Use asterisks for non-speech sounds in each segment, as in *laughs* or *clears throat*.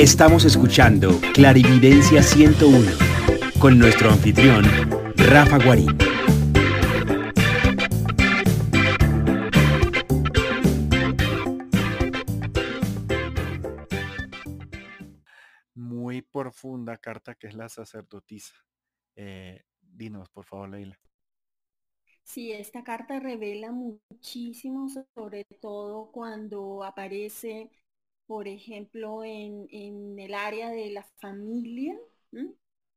Estamos escuchando Clarividencia 101 con nuestro anfitrión, Rafa Guarín. Muy profunda carta que es la sacerdotisa. Eh, dinos, por favor, Leila. Sí, esta carta revela muchísimo, sobre todo cuando aparece, por ejemplo, en, el área de la familia,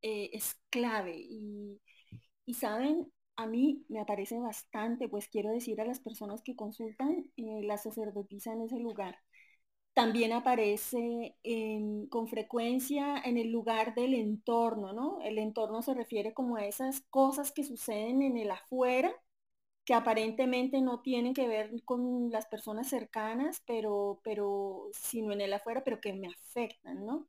eh, es clave. Y, saben, a mí me aparece bastante, pues quiero decir a las personas que consultan, eh, la sacerdotisa en ese lugar. También aparece con frecuencia en el lugar del entorno, ¿no? El entorno se refiere como a esas cosas que suceden en el afuera, que aparentemente no tienen que ver con las personas cercanas, pero, pero, sino en el afuera, pero que me afectan, ¿no?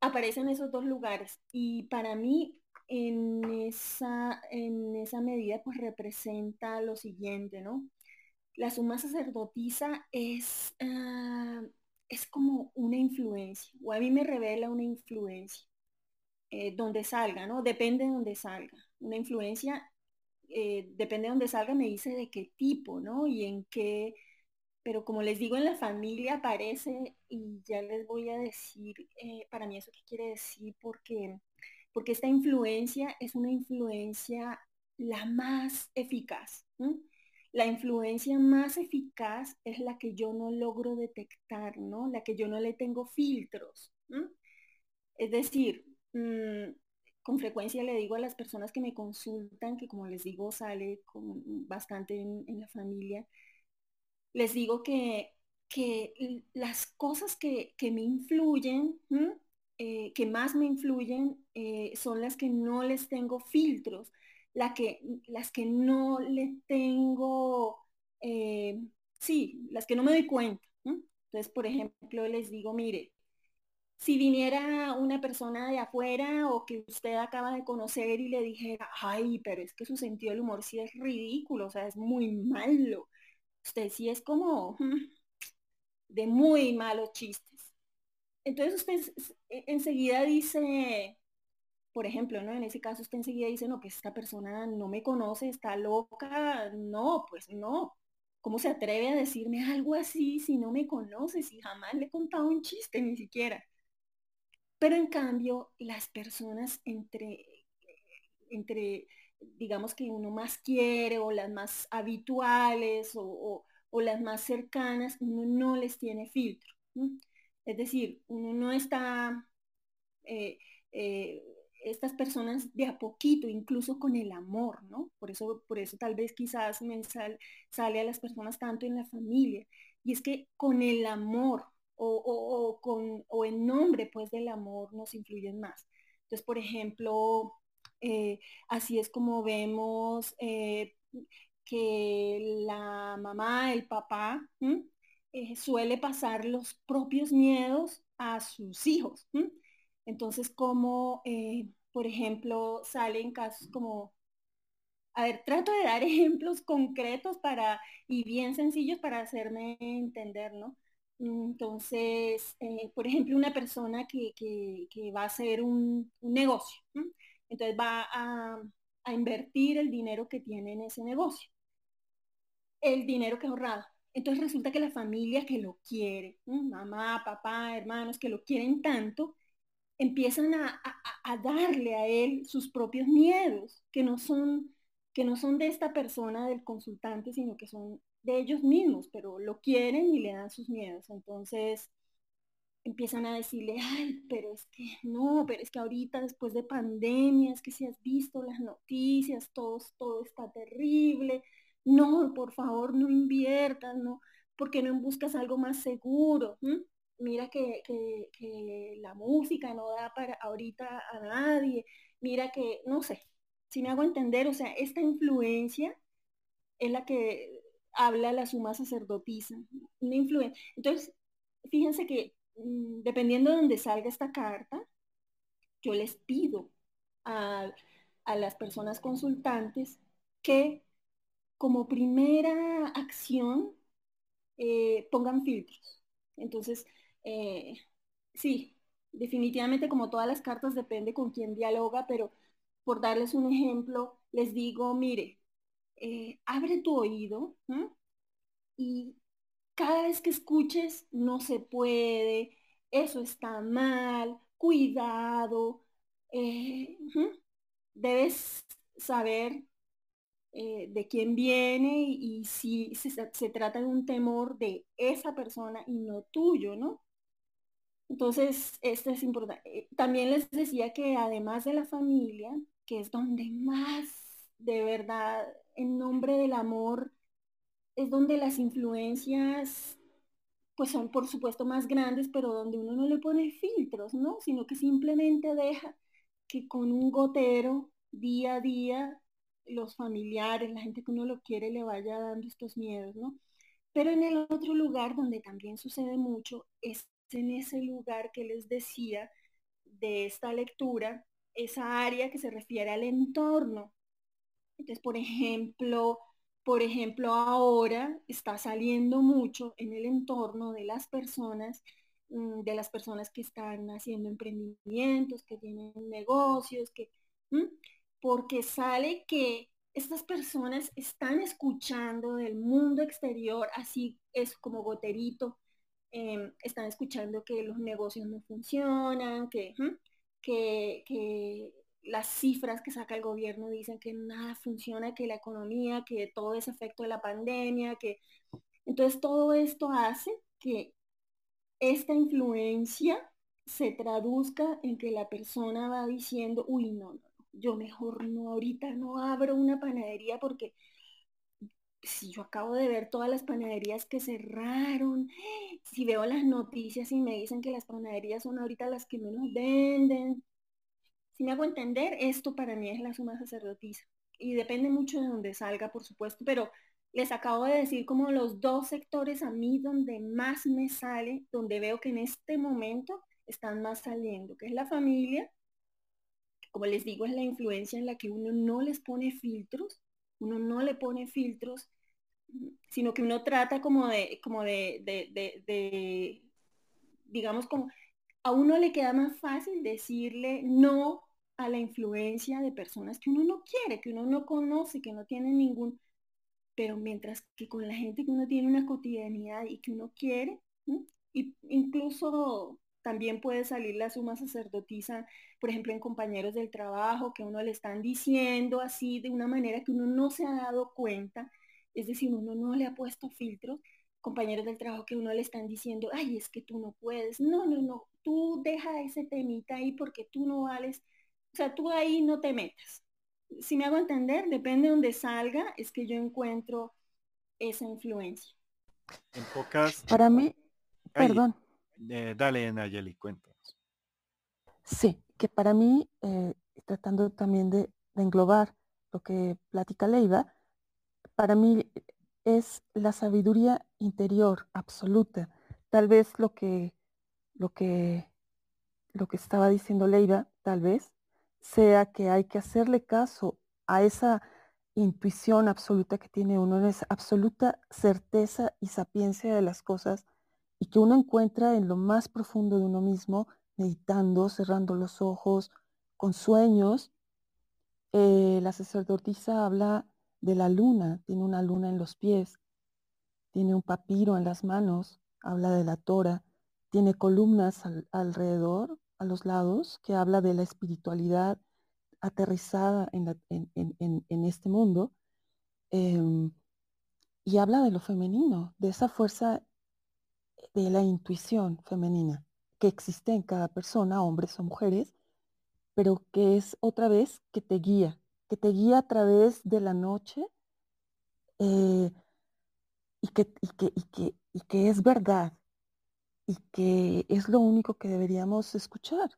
Aparecen esos dos lugares. Y para mí, en esa, en esa medida, pues representa lo siguiente, ¿no? La suma sacerdotisa es, ah, es como una influencia, o a mí me revela una influencia, eh, donde salga, ¿no? Depende de donde salga. Una influencia, eh, depende de donde salga, me dice de qué tipo, ¿no? Y en qué, pero como les digo, en la familia aparece, y ya les voy a decir, eh, para mí eso qué quiere decir, porque, porque esta influencia es una influencia la más eficaz. La influencia más eficaz es la que yo no logro detectar, ¿no? La que yo no le tengo filtros. Es decir, mm, con frecuencia le digo a las personas que me consultan, que como les digo sale bastante en, la familia, les digo que, las cosas que, me influyen, eh, que más me influyen, eh, son las que no les tengo filtros la que, las que no le tengo, eh, sí, las que no me doy cuenta. Entonces, por ejemplo, les digo, mire, si viniera una persona de afuera o que usted acaba de conocer y le dijera, ay, pero es que su sentido del humor sí es ridículo, o sea, es muy malo. Usted sí es como de muy malos chistes. Entonces usted enseguida dice, por ejemplo, ¿no? En ese caso usted enseguida dice, no, pues esta persona no me conoce, está loca. No, pues no. ¿Cómo se atreve a decirme algo así si no me conoce, si jamás le he contado un chiste ni siquiera? Pero en cambio, las personas entre, entre digamos que uno más quiere o las más habituales o, las más cercanas, uno no les tiene filtro. Es decir, uno no está... Eh, eh, estas personas de a poquito, incluso con el amor, ¿no? Por eso, por eso tal vez quizás me sale a las personas tanto en la familia. Y es que con el amor o, con, o en nombre pues del amor nos influyen más. Entonces, por ejemplo, eh, así es como vemos eh, que la mamá, el papá, eh, suele pasar los propios miedos a sus hijos. Entonces, como, por ejemplo, salen casos como, a ver, trato de dar *laughs* ejemplos concretos para, y bien sencillos para hacerme entender, ¿no? Entonces, eh, por ejemplo, una persona que, va a hacer un, negocio, entonces va a, invertir el dinero que tiene en ese negocio, el dinero que ha ahorrado. Entonces resulta que la familia que lo quiere, mamá, papá, hermanos, que lo quieren tanto, empiezan a, darle a él sus propios miedos, que no, son, que no son de esta persona, del consultante, sino que son de ellos mismos, pero lo quieren y le dan sus miedos. Entonces empiezan a decirle, ay, pero es que no, pero es que ahorita después de pandemia, es que si has visto las noticias, todo, todo está terrible. No, por favor, no inviertas, no, porque no buscas algo más seguro mira que, la música no da para ahorita a nadie, mira que, no sé, si me hago entender, o sea, esta influencia es la que habla la suma sacerdotisa, una influencia. Entonces, fíjense que mm, dependiendo de donde salga esta carta, yo les pido a, las personas consultantes que como primera acción eh, pongan filtros. Entonces, eh, sí, definitivamente como todas las cartas depende con quién dialoga, pero por darles un ejemplo, les digo, mire, eh, abre tu oído y cada vez que escuches, no se puede, eso está mal, cuidado, eh, debes saber eh, de quién viene y, si se, trata de un temor de esa persona y no tuyo, ¿no? Entonces, esto es importante. También les decía que además de la familia, que es donde más de verdad, en nombre del amor, es donde las influencias pues son por supuesto más grandes, pero donde uno no le pone filtros, ¿no? Sino que simplemente deja que con un gotero día a día los familiares, la gente que uno lo quiere le vaya dando estos miedos, ¿no? Pero en el otro lugar donde también sucede mucho es en ese lugar que les decía de esta lectura, esa área que se refiere al entorno. Entonces, por ejemplo, por ejemplo, ahora está saliendo mucho en el entorno de las personas, mm, de las personas que están haciendo emprendimientos, que tienen negocios, que, porque sale que estas personas están escuchando del mundo exterior, así es como goterito, em, están escuchando que los negocios no funcionan, que, que, las cifras que saca el gobierno dicen que nada funciona, que la economía, que todo es efecto de la pandemia, que entonces todo esto hace que esta influencia se traduzca en que la persona va diciendo, uy, no, no, yo mejor no, ahorita no abro una panadería porque si yo acabo de ver todas las panaderías que cerraron, si veo las noticias y me dicen que las panaderías son ahorita las que menos venden, si me hago entender, esto para mí es la suma sacerdotisa. Y depende mucho de dónde salga, por supuesto, pero les acabo de decir como los dos sectores a mí donde más me sale, donde veo que en este momento están más saliendo, que es la familia como les digo, es la influencia en la que uno no les pone filtros, uno no le pone filtros, sino que uno trata como de, como de, digamos, como a uno le queda más fácil decirle no a la influencia de personas que uno no quiere, que uno no conoce, que no tiene ningún, pero mientras que con la gente que uno tiene una cotidianidad y que uno quiere, y incluso también puede salir la suma sacerdotisa, por ejemplo, en compañeros del trabajo, que uno le están diciendo así de una manera que uno no se ha dado cuenta, es decir, uno no le ha puesto filtros, compañeros del trabajo que uno le están diciendo, ay, es que tú no puedes, no, no, no, tú deja ese temita ahí porque tú no vales, o sea, tú ahí no te metas. Si me hago entender, depende de donde salga, es que yo encuentro esa influencia. En pocas... Para mí, perdón. Eh, dale, Nayeli, cuéntanos. Sí, que para mí, eh, tratando también de, englobar lo que platica Leiva, para mí es la sabiduría interior absoluta. Tal vez lo que, lo que, lo que estaba diciendo Leiva, tal vez, sea que hay que hacerle caso a esa intuición absoluta que tiene uno, esa absoluta certeza y sapiencia de las cosas y que uno encuentra en lo más profundo de uno mismo, meditando, cerrando los ojos, con sueños. Eh, la sacerdotisa habla de la luna, tiene una luna en los pies, tiene un papiro en las manos, habla de la tora, tiene columnas alrededor, a los lados, que habla de la espiritualidad aterrizada en, este mundo. Em, y habla de lo femenino, de esa fuerza de la intuición femenina que existe en cada persona, hombres o mujeres, pero que es otra vez que te guía, que te guía a través de la noche eh, y, que, que, que, y que es verdad y que es lo único que deberíamos escuchar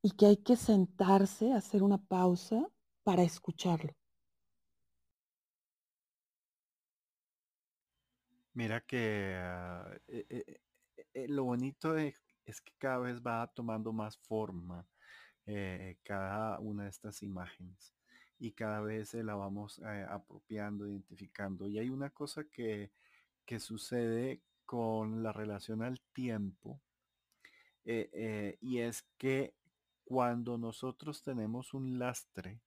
y que hay que sentarse, hacer una pausa para escucharlo. Mira que ah, eh, eh, eh, lo bonito es, que cada vez va tomando más forma cada una de estas imágenes y cada vez se la vamos apropiando, identificando. Y hay una cosa que, que sucede con la relación al tiempo y es que cuando nosotros tenemos un lastre,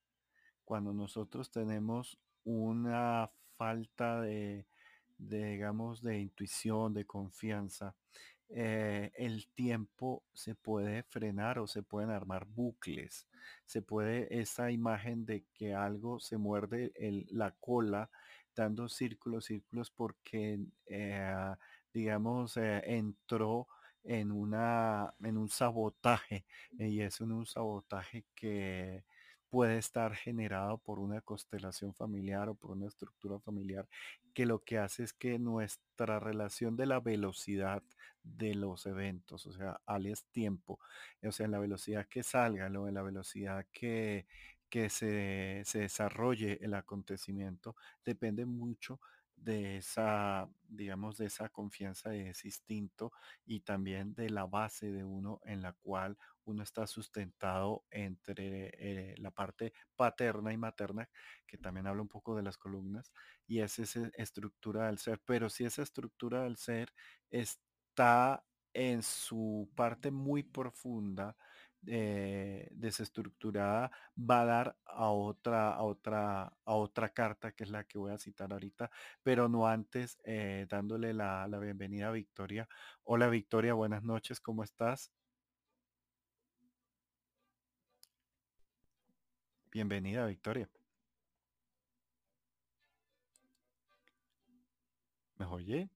cuando nosotros tenemos una falta de, digamos, de intuición, de confianza, eh, el tiempo se puede frenar o se pueden armar bucles. Se puede esa imagen de que algo se muerde la cola dando círculos, círculos porque, eh, digamos, eh, entró en, una, en un sabotaje y es un sabotaje que puede estar generado por una constelación familiar o por una estructura familiar que lo que hace es que nuestra relación de la velocidad de los eventos, o sea, alias tiempo, o sea, en la velocidad que salga, en la velocidad que, que se, se desarrolle el acontecimiento, depende mucho de esa, digamos, de esa confianza, de ese instinto y también de la base de uno en la cual uno está sustentado entre eh, la parte paterna y materna, que también habla un poco de las columnas, y es esa estructura del ser. Pero si esa estructura del ser está en su parte muy profunda, eh, desestructurada va a dar a otra, a otra, a otra carta que es la que voy a citar ahorita, pero no antes eh, dándole la, la bienvenida a Victoria. Hola Victoria, buenas noches, ¿cómo estás? Bienvenida Victoria. ¿Me oye?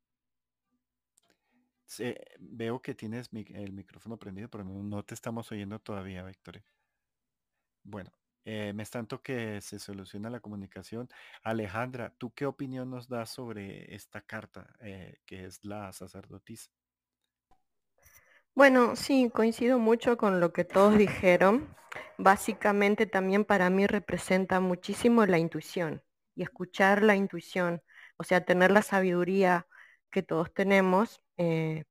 Veo que tienes el micrófono prendido, pero no, te estamos oyendo todavía, Victoria. Bueno, eh, me es tanto que se soluciona la comunicación. Alejandra, ¿tú qué opinión nos das sobre esta carta eh, que es la sacerdotisa? Bueno, sí, coincido mucho con lo que todos dijeron. Básicamente también para mí representa muchísimo la intuición y escuchar la intuición, o sea, tener la sabiduría que todos tenemos eh,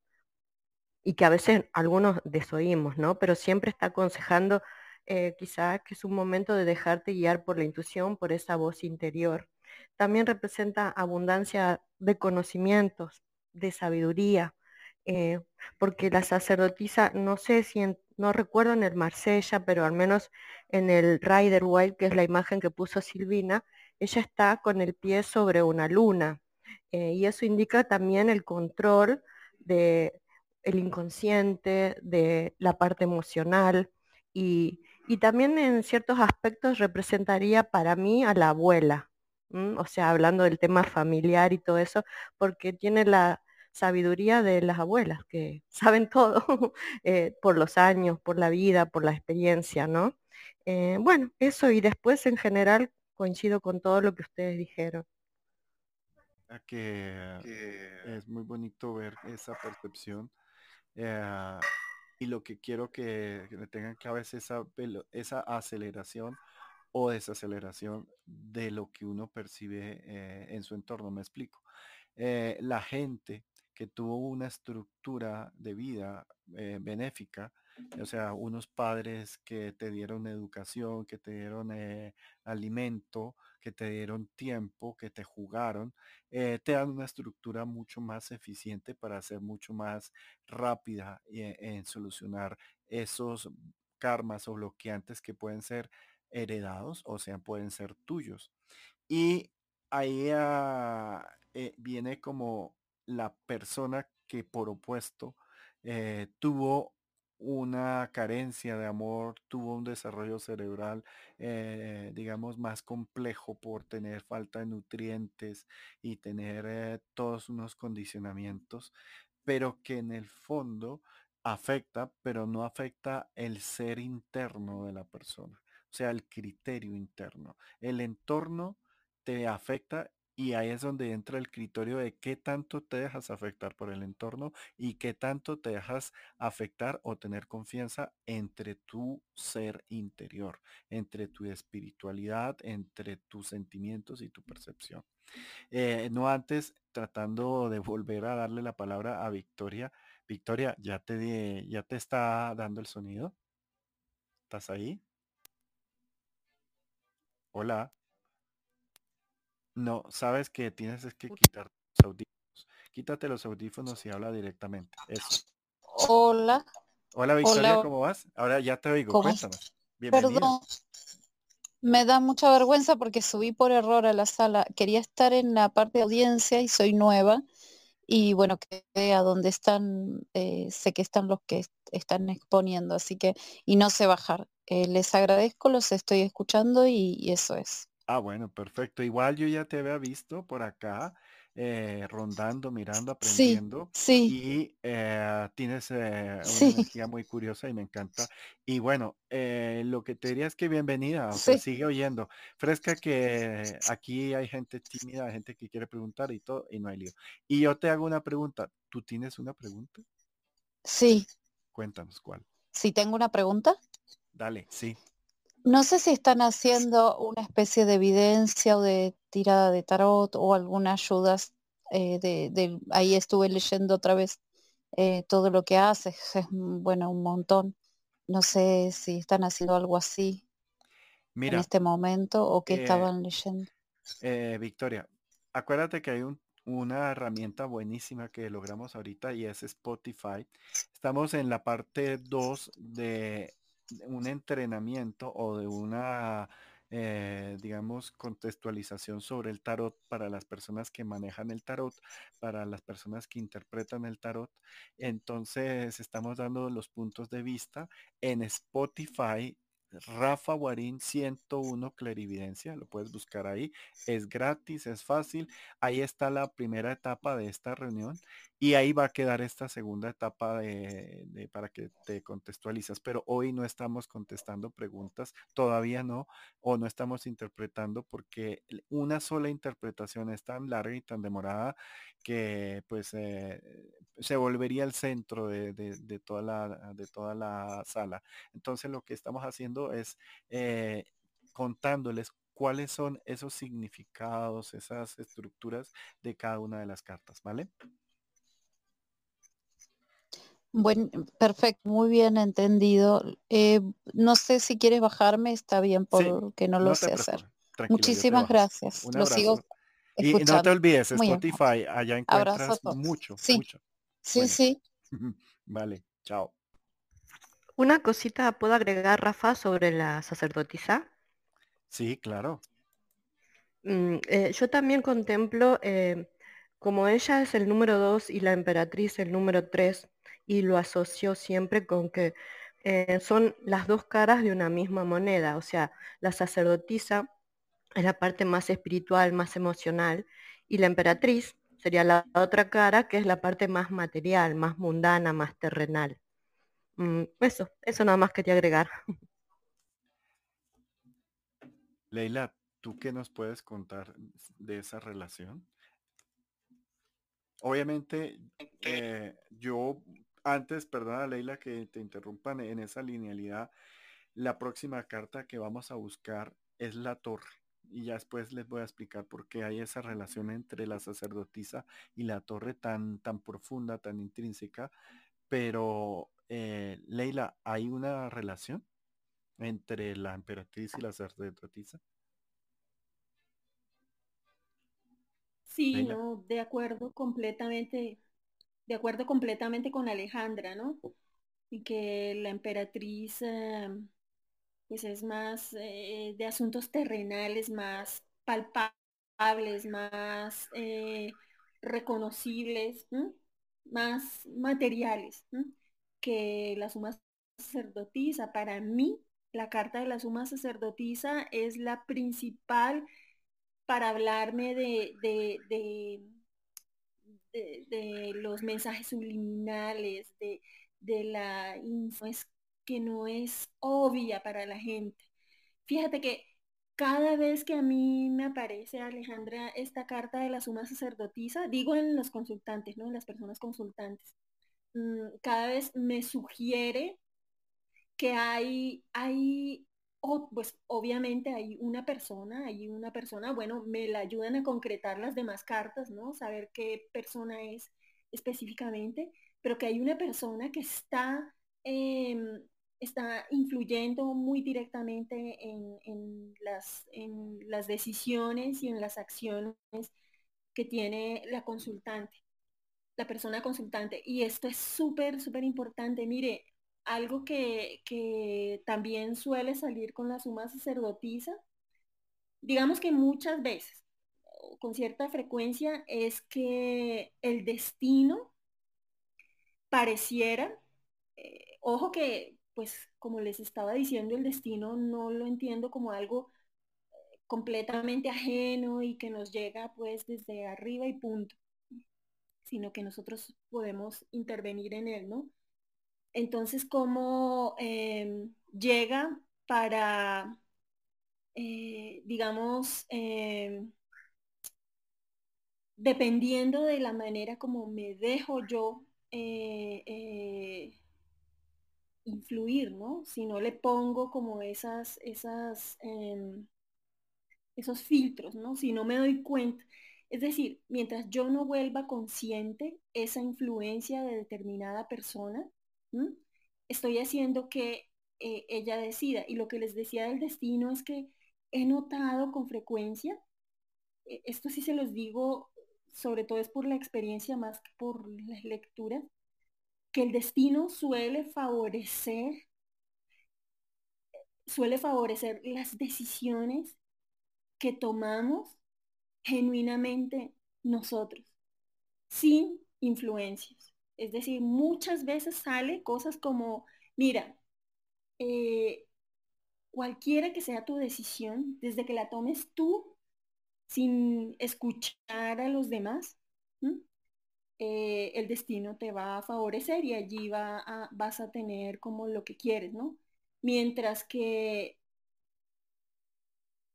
y que a veces algunos desoímos, ¿no? Pero siempre está aconsejando eh, quizás que es un momento de dejarte guiar por la intuición, por esa voz interior. También representa abundancia de conocimientos, de sabiduría, eh, porque la sacerdotisa, no sé si, no recuerdo en el Marsella, pero al menos en el Rider White, que es la imagen que puso Silvina, ella está con el pie sobre una luna. y eso indica también el control de el inconsciente, de la parte emocional y, también en ciertos aspectos representaría para mí a la abuela, o sea, hablando del tema familiar y todo eso, porque tiene la sabiduría de las abuelas, que *laughs* saben todo *laughs* eh, por los años, por la vida, por la experiencia, ¿no? Eh, bueno, eso y después en general coincido con todo lo que ustedes dijeron que, es muy bonito ver esa percepción. Eh, y lo que quiero que, le tengan que veces esa, esa aceleración o desaceleración de lo que uno percibe eh, en su entorno. Me explico. Eh, la gente que tuvo una estructura de vida benéfica, o sea, unos padres que te dieron educación, que te dieron alimento, que te dieron tiempo, que te jugaron, eh, te dan una estructura mucho más eficiente para ser mucho más rápida e, en, solucionar esos karmas o bloqueantes que pueden ser heredados o sea, pueden ser tuyos. Y ahí ah, eh, viene como la persona que por opuesto eh, tuvo una carencia de amor, tuvo un desarrollo cerebral, eh, digamos, más complejo por tener falta de nutrientes y tener eh, todos unos condicionamientos, pero que en el fondo afecta, pero no afecta el ser interno de la persona, o sea, el criterio interno. El entorno te afecta y ahí es donde entra el criterio de qué tanto te dejas afectar por el entorno y qué tanto te dejas afectar o tener confianza entre tu ser interior, entre tu espiritualidad, entre tus sentimientos y tu percepción. Eh, no antes tratando de volver a darle la palabra a Victoria. Victoria, ¿ya te, ya te está dando el sonido? ¿Estás ahí? Hola. No, sabes que tienes que quitar los audífonos. Quítate los audífonos y habla directamente. Eso. Hola. Hola Victoria, ¿cómo vas? Ahora ya te oigo, cuéntanos. Perdón, me da mucha vergüenza porque subí por error a la sala. Quería estar en la parte de audiencia y soy nueva. Y bueno, que vea dónde están, eh, sé que están los que están exponiendo, así que, y no sé bajar. Eh, les agradezco, los estoy escuchando y eso es. Ah, bueno, perfecto. Igual yo ya te había visto por acá eh, rondando, mirando, aprendiendo. Y eh, tienes eh, una energía muy curiosa y me encanta. Y bueno, lo que te diría es que bienvenida, o sea, sigue oyendo. Fresca que aquí hay gente tímida, hay gente que quiere preguntar y todo, y no hay lío. Y yo te hago una pregunta. ¿Tú tienes una pregunta? Sí. Cuéntanos cuál. Sí, tengo una pregunta. Dale, sí. No sé si están haciendo una especie de evidencia o de tirada de tarot o algunas ayudas eh, de, ahí estuve leyendo otra vez eh, todo lo que hace, es bueno, un montón. No sé si están haciendo algo así en este momento o qué eh, estaban leyendo. Victoria, acuérdate que hay una herramienta buenísima que logramos ahorita y es Spotify. Estamos en la parte 2 de un entrenamiento o de una, eh, digamos, contextualización sobre el tarot para las personas que manejan el tarot, para las personas que interpretan el tarot. Entonces, estamos dando los puntos de vista en Spotify. Rafa Guarín 101 Clarividencia, lo puedes buscar ahí, es gratis, es fácil, ahí está la primera etapa de esta reunión y ahí va a quedar esta segunda etapa de, para que te contextualizas. Pero hoy no estamos contestando preguntas, todavía no, o no estamos interpretando porque una sola interpretación es tan larga y tan demorada que pues eh, se volvería el centro de, toda la, de toda la sala. Entonces lo que estamos haciendo es eh, contándoles cuáles son esos significados, esas estructuras de cada una de las cartas, ¿vale? Bueno, perfecto, muy bien entendido. Eh, no sé si quieres bajarme, está bien porque no lo sé hacer. Muchísimas gracias. Lo sigo Y no te olvides, Spotify, allá encuentras mucho, sí. mucho. Sí, sí. *laughs* vale, chao. Una cosita puedo agregar, Rafa, sobre la sacerdotisa. Sí, claro. Mm, eh, yo también contemplo, eh, como ella es el número dos y la emperatriz el número tres, y lo asoció siempre con que eh, son las dos caras de una misma moneda, o sea, la sacerdotisa es la parte más espiritual, más emocional, y la emperatriz sería la otra cara, que es la parte más material, más mundana, más terrenal. Mm, eso, eso nada más quería agregar. Leila, ¿tú qué nos puedes contar de esa relación? Obviamente, eh, yo antes, perdona Leila que te interrumpan en esa linealidad, la próxima carta que vamos a buscar es la torre. Y ya después les voy a explicar por qué hay esa relación entre la sacerdotisa y la torre tan, tan profunda, tan intrínseca. Pero, eh, Leila, ¿hay una relación entre la emperatriz y la sacerdotisa? Sí, no, de acuerdo completamente de acuerdo completamente con Alejandra, ¿no? Y que la emperatriz eh, pues es más eh, de asuntos terrenales, más palpables, más eh, reconocibles, más materiales que la suma sacerdotisa. Para mí, la carta de la suma sacerdotisa es la principal para hablarme de de, los mensajes subliminales, de, de la es que no es obvia para la gente. Fíjate que cada vez que a mí me aparece, Alejandra, esta carta de la suma sacerdotisa, digo en los consultantes, ¿no? En las personas consultantes, cada vez me sugiere que hay, hay pues obviamente hay una persona, hay una persona, bueno, me la ayudan a concretar las demás cartas, ¿no? Saber qué persona es específicamente, pero que hay una persona que está, em, está influyendo muy directamente en, las, en las decisiones y en las acciones que tiene la consultante, la persona consultante. Y esto es súper, súper importante. Mire, algo que, que también suele salir con la suma sacerdotisa, digamos que muchas veces, con cierta frecuencia, es que el destino pareciera, eh, ojo que, pues como les estaba diciendo, el destino no lo entiendo como algo eh, completamente ajeno y que nos llega pues desde arriba y punto, sino que nosotros podemos intervenir en él, ¿no? Entonces, ¿cómo em, llega para, eh, digamos, em, dependiendo de la manera como me dejo yo eh, eh, influir, ¿no? Si no le pongo como esas, esas, em, esos filtros, ¿no? Si no me doy cuenta. Es decir, mientras yo no vuelva consciente esa influencia de determinada persona, estoy haciendo que eh, ella decida. Y lo que les decía del destino es que he notado con frecuencia, esto sí se los digo sobre todo es por la experiencia más que por las lecturas, que el destino suele favorecer, suele favorecer las decisiones que tomamos genuinamente nosotros, sin influencias. Es decir, muchas veces sale cosas como, mira, eh, cualquiera que sea tu decisión, desde que la tomes tú sin escuchar a los demás, eh, el destino te va a favorecer y allí va a, vas a tener como lo que quieres, ¿no? Mientras que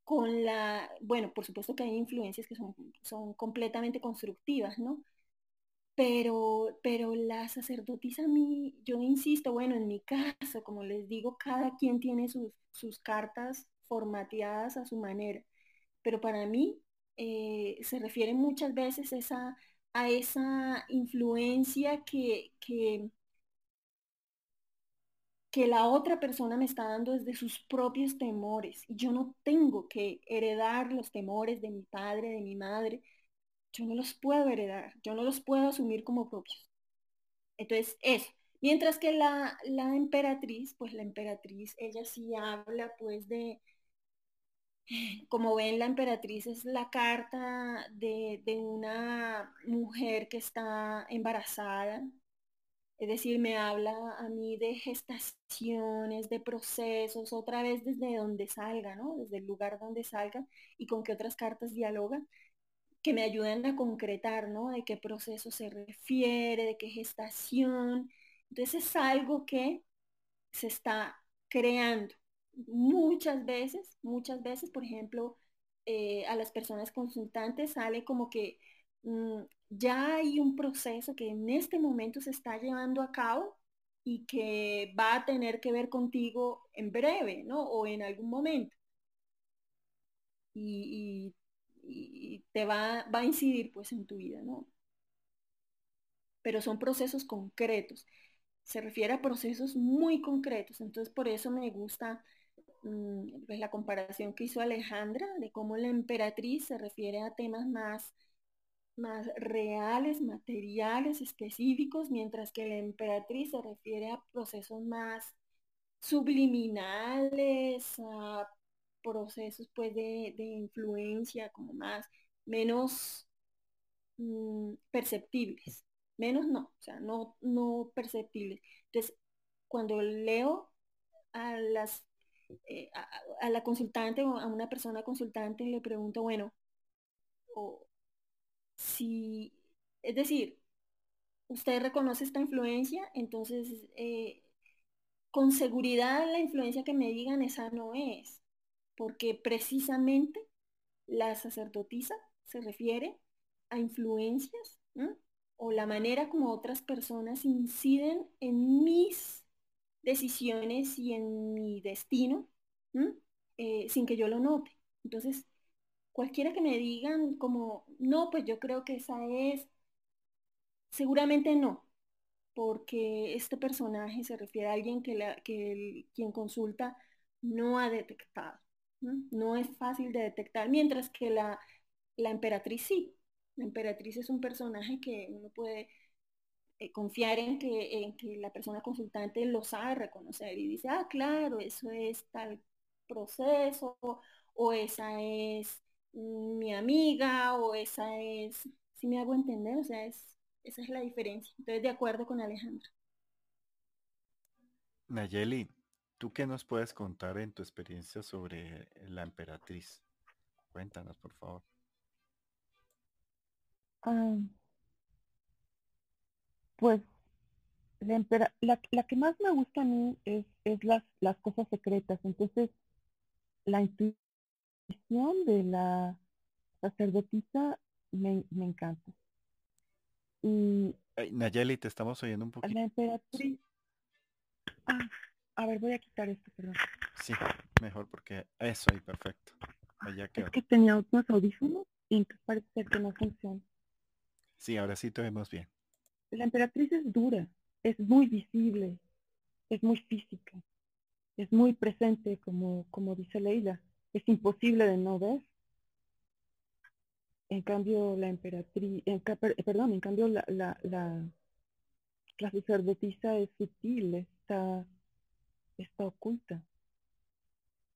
con la, bueno, por supuesto que hay influencias que son, son completamente constructivas, ¿no? Pero, pero la sacerdotisa a mí, yo insisto, bueno, en mi caso, como les digo, cada quien tiene sus, sus cartas formateadas a su manera. Pero para mí eh, se refiere muchas veces esa, a esa influencia que, que, que la otra persona me está dando desde sus propios temores. Y yo no tengo que heredar los temores de mi padre, de mi madre. Yo no los puedo heredar, yo no los puedo asumir como propios. Entonces, eso. Mientras que la, la emperatriz, pues la emperatriz, ella sí habla pues de, como ven, la emperatriz es la carta de, una mujer que está embarazada. Es decir, me habla a mí de gestaciones, de procesos, otra vez desde donde salga, ¿no? Desde el lugar donde salga y con qué otras cartas dialoga, que me ayuden a concretar, ¿no? De qué proceso se refiere, de qué gestación. Entonces es algo que se está creando muchas veces, muchas veces, por ejemplo, eh, a las personas consultantes sale como que mm, ya hay un proceso que en este momento se está llevando a cabo y que va a tener que ver contigo en breve, ¿no? O en algún momento. Y, te va, va, a incidir pues en tu vida, ¿no? Pero son procesos concretos. Se refiere a procesos muy concretos. Entonces por eso me gusta Mm, pues la comparación que hizo Alejandra de cómo la emperatriz se refiere a temas más, más reales, materiales, específicos, mientras que la emperatriz se refiere a procesos más subliminales, a procesos pues de, influencia como más, menos mm, perceptibles, menos no, o sea, no, no perceptibles. Entonces, cuando leo a las eh, a, la consultante o a una persona consultante le pregunto, bueno, o si, es decir, usted reconoce esta influencia, entonces eh, con seguridad la influencia que me digan esa no es, porque precisamente la sacerdotisa se refiere a influencias o la manera como otras personas inciden en mis decisiones y en mi destino eh, sin que yo lo note. Entonces, cualquiera que me digan como, no, pues yo creo que esa es, seguramente no, porque este personaje se refiere a alguien que, quien consulta no ha detectado. ¿no? es fácil de detectar, mientras que la, la emperatriz sí. La emperatriz es un personaje que uno puede eh, confiar en que, en que la persona consultante lo sabe reconocer y dice, ah, claro, eso es tal proceso o esa es mi amiga o esa es, si me hago entender, o sea, es, esa es la diferencia. Entonces, de acuerdo con Alejandra. Nayeli, ¿tú qué nos puedes contar en tu experiencia sobre la emperatriz? Cuéntanos, por favor. Ah, pues la, la, que más me gusta a mí es, es las, las cosas secretas. Entonces, la intuición de la sacerdotisa me, me encanta. Y Nayeli, te estamos oyendo un poquito. La emperatriz. Ah, a ver, voy a quitar esto, perdón. Sí, mejor porque eso ahí, perfecto. Allá Es que tenía otros audífonos y parece ser que no funciona. Sí, ahora sí te vemos bien. La emperatriz es dura, es muy visible, es muy física, es muy presente, como, como dice Leila. Es imposible de no ver. En cambio, la emperatriz, perdón, en cambio la, la, la, la sacerdotisa es sutil, está, está oculta.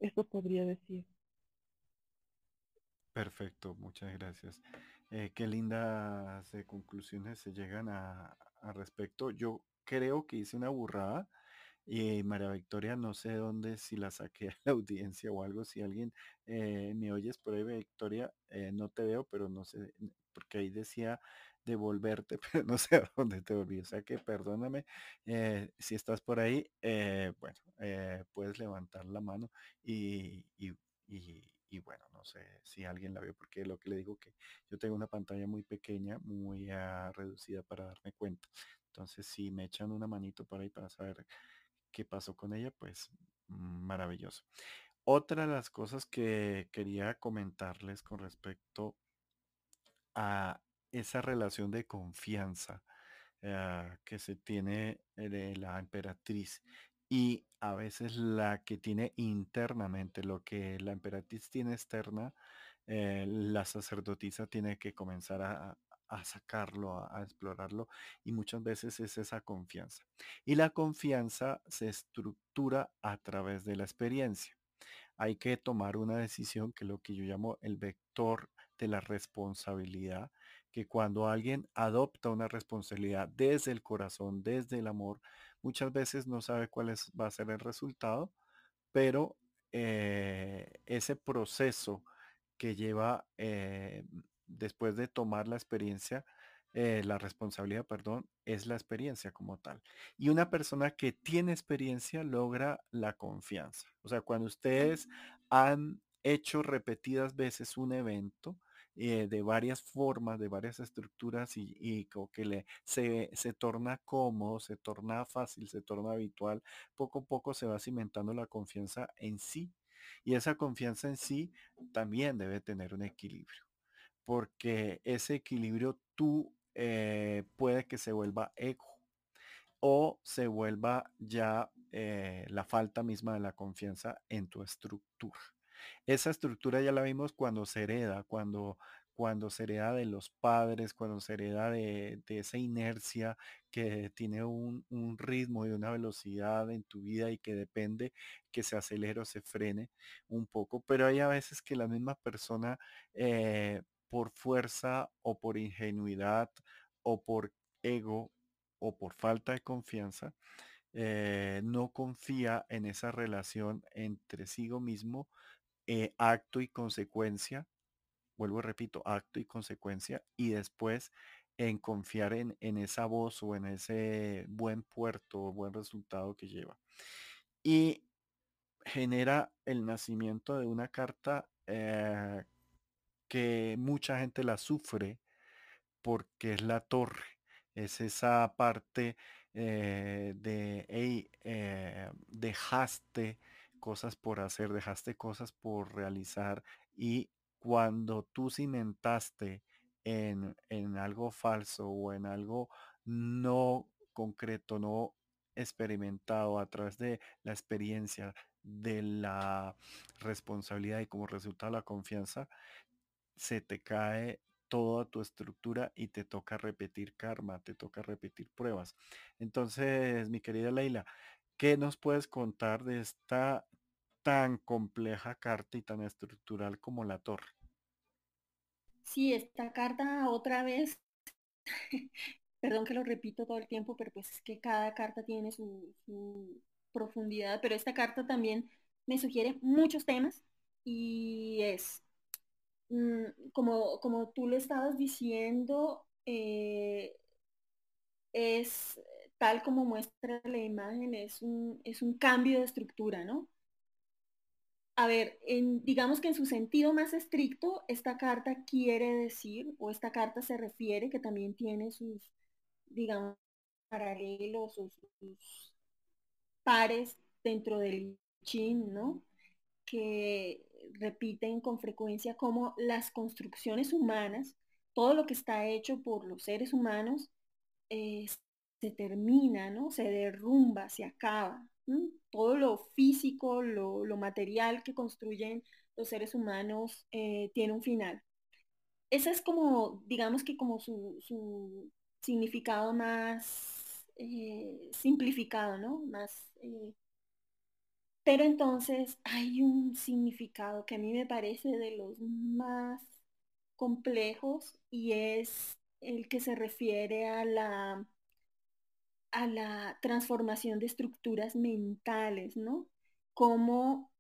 Eso podría decir. Perfecto, muchas gracias. Eh, qué lindas eh, conclusiones se llegan a, a, respecto. Yo creo que hice una burrada y María Victoria, no sé dónde, si la saqué a la audiencia o algo, si alguien eh, me oyes por ahí, Victoria, no te veo, pero no sé, porque ahí decía devolverte, *laughs* pero no sé dónde te volví. O sea que perdóname, si estás por ahí, bueno, puedes levantar la mano y, y, y bueno, no sé si alguien la vio, porque lo que le digo que yo tengo una pantalla muy pequeña, muy ah, reducida para darme cuenta. Entonces, si me echan una manito por ahí para saber qué pasó con ella, pues maravilloso. Otra de las cosas que quería comentarles con respecto a esa relación de confianza ah, que se tiene de la emperatriz y a veces la que tiene internamente, lo que la emperatriz tiene externa, eh, la sacerdotisa tiene que comenzar a, sacarlo, a, explorarlo, y muchas veces es esa confianza. Y la confianza se estructura a través de la experiencia. Hay que tomar una decisión que es lo que yo llamo el vector de la responsabilidad, que cuando alguien adopta una responsabilidad desde el corazón, desde el amor, muchas veces no sabe cuál es, va a ser el resultado, pero eh, ese proceso que lleva eh, después de tomar la experiencia, eh, la responsabilidad, perdón, es la experiencia como tal. Y una persona que tiene experiencia logra la confianza. O sea, cuando ustedes han hecho repetidas veces un evento, eh, de varias formas, de varias estructuras y, y como que le, se, se torna cómodo, se torna fácil, se torna habitual, poco a poco se va cimentando la confianza en sí. Y esa confianza en sí también debe tener un equilibrio, porque ese equilibrio tú eh, puede que se vuelva ego o se vuelva ya eh, la falta misma de la confianza en tu estructura. Esa estructura ya la vimos cuando se hereda, cuando, cuando se hereda de los padres, cuando se hereda de, esa inercia que tiene un, ritmo y una velocidad en tu vida y que depende que se acelere o se frene un poco. Pero hay a veces que la misma persona, eh, por fuerza o por ingenuidad o por ego o por falta de confianza, eh, no confía en esa relación entre sí mismo eh, acto y consecuencia, vuelvo repito, acto y consecuencia, y después en confiar en, esa voz o en ese buen puerto o buen resultado que lleva. Y genera el nacimiento de una carta eh, que mucha gente la sufre porque es la torre, es esa parte eh, de, hey, dejaste cosas por hacer, dejaste cosas por realizar y cuando tú cimentaste en, en algo falso o en algo no concreto, no experimentado a través de la experiencia, de la responsabilidad y como resultado la confianza, se te cae toda tu estructura y te toca repetir karma, te toca repetir pruebas. Entonces, mi querida Leila, ¿qué nos puedes contar de esta tan compleja carta y tan estructural como la torre? Sí, esta carta otra vez, perdón que lo repito todo el tiempo, pero pues es que cada carta tiene su, su profundidad, pero esta carta también me sugiere muchos temas y es como, como tú le estabas diciendo, eh, es tal como muestra la imagen, es un, es un cambio de estructura, ¿no? A ver, en, digamos que en su sentido más estricto, esta carta quiere decir, o esta carta se refiere, que también tiene sus, digamos, paralelos o sus pares dentro del chin, ¿no? Que repiten con frecuencia como las construcciones humanas, todo lo que está hecho por los seres humanos, eh, se termina, ¿no? Se derrumba, se acaba. Todo lo físico, lo, material que construyen los seres humanos eh, tiene un final. Ese es como, digamos que como su, significado más eh, simplificado, ¿no? Más pero entonces hay un significado que a mí me parece de los más complejos y es el que se refiere a la, a la transformación de estructuras mentales, ¿no? Como,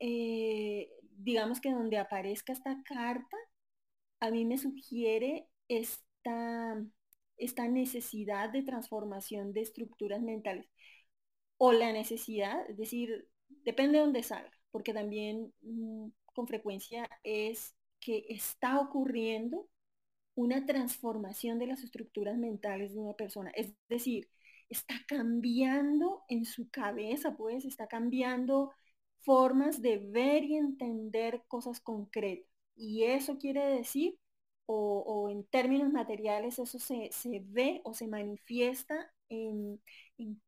eh, digamos que donde aparezca esta carta, a mí me sugiere esta, esta necesidad de transformación de estructuras mentales o la necesidad, es decir, depende de dónde salga, porque también mm, con frecuencia es que está ocurriendo una transformación de las estructuras mentales de una persona. Es decir, está cambiando en su cabeza, pues, está cambiando formas de ver y entender cosas concretas. Y eso quiere decir, o, en términos materiales, eso se, ve o se manifiesta en,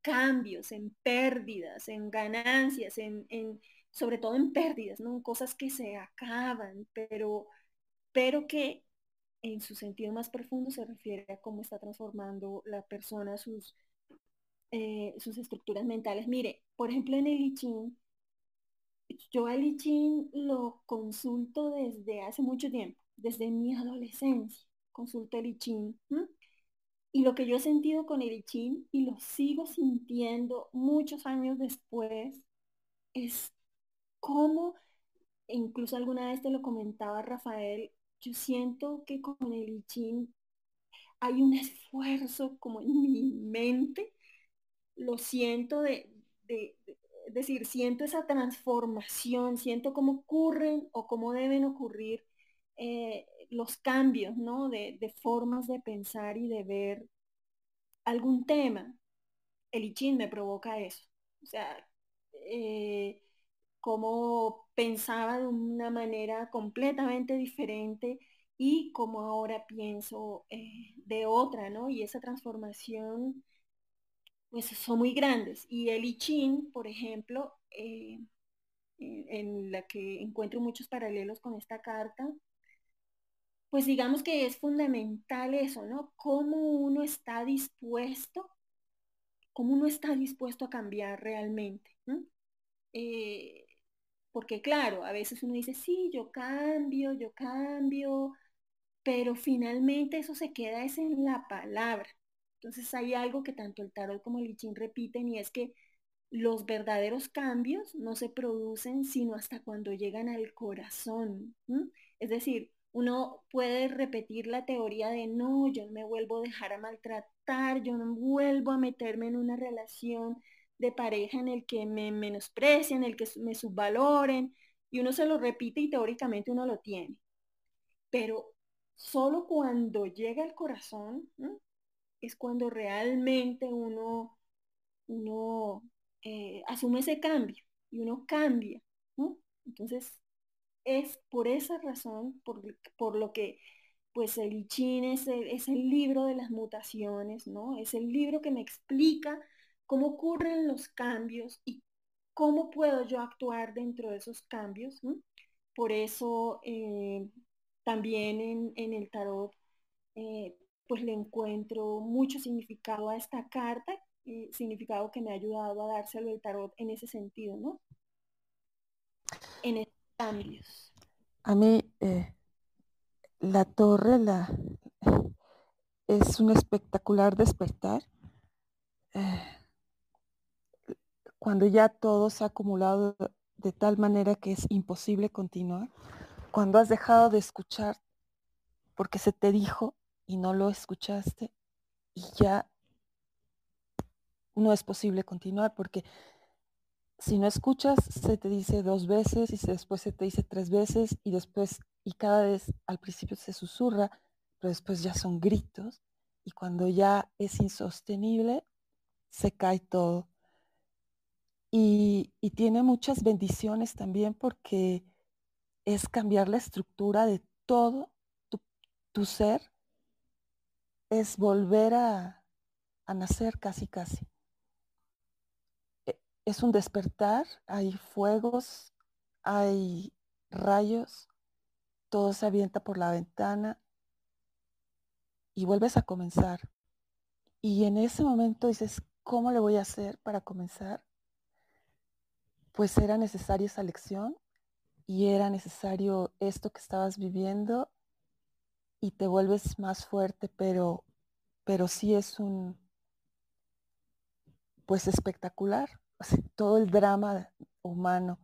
cambios, en pérdidas, en ganancias, en, sobre todo en pérdidas, ¿no? cosas que se acaban, pero, pero que en su sentido más profundo se refiere a cómo está transformando la persona sus, eh, sus estructuras mentales. Mire, por ejemplo, en el I Ching, yo al I Ching lo consulto desde hace mucho tiempo, desde mi adolescencia, consulto el I Ching. Y lo que yo he sentido con el I y lo sigo sintiendo muchos años después, es cómo, incluso alguna vez te lo comentaba Rafael, yo siento que con el I hay un esfuerzo como en mi mente, lo siento de, decir, siento esa transformación, siento cómo ocurren o cómo deben ocurrir eh, los cambios, ¿no? De, formas de pensar y de ver algún tema. El I me provoca eso. O sea, eh, cómo pensaba de una manera completamente diferente y cómo ahora pienso eh, de otra, ¿no? Y esa transformación, pues son muy grandes. Y el I por ejemplo, eh, en la que encuentro muchos paralelos con esta carta, pues digamos que es fundamental eso, ¿no? Cómo uno está dispuesto, cómo uno está dispuesto a cambiar realmente. Eh, porque claro, a veces uno dice, sí, yo cambio, yo cambio, pero finalmente eso se queda es en la palabra. Entonces hay algo que tanto el tarot como el I repiten y es que los verdaderos cambios no se producen sino hasta cuando llegan al corazón. Es decir, uno puede repetir la teoría de no, yo no me vuelvo a dejar a maltratar, yo no vuelvo a meterme en una relación de pareja en el que me menosprecian, en el que me subvaloren, y uno se lo repite y teóricamente uno lo tiene. Pero solo cuando llega al corazón es cuando realmente uno, uno eh, asume ese cambio y uno cambia. Entonces, es por esa razón, por, lo que pues el I Ching es el, libro de las mutaciones, ¿no? Es el libro que me explica cómo ocurren los cambios y cómo puedo yo actuar dentro de esos cambios. Por eso, eh, también en, el tarot, eh, pues le encuentro mucho significado a esta carta, eh, significado que me ha ayudado a dárselo el tarot en ese sentido, ¿no? A mí, la torre la, *laughs* es un espectacular despertar. cuando ya todo se ha acumulado de tal manera que es imposible continuar, cuando has dejado de escuchar porque se te dijo y no lo escuchaste y ya no es posible continuar porque si no escuchas se te dice dos veces y después se te dice tres veces y después y cada vez al principio se susurra, pero después ya son gritos y cuando ya es insostenible se cae todo. Y, tiene muchas bendiciones también porque es cambiar la estructura de todo tu, ser, es volver a, nacer casi casi. Es un despertar, hay fuegos, hay rayos, todo se avienta por la ventana y vuelves a comenzar. Y en ese momento dices, ¿cómo le voy a hacer para comenzar? pues era necesaria esa lección y era necesario esto que estabas viviendo y te vuelves más fuerte, pero, pero sí es un, pues espectacular, todo el drama humano.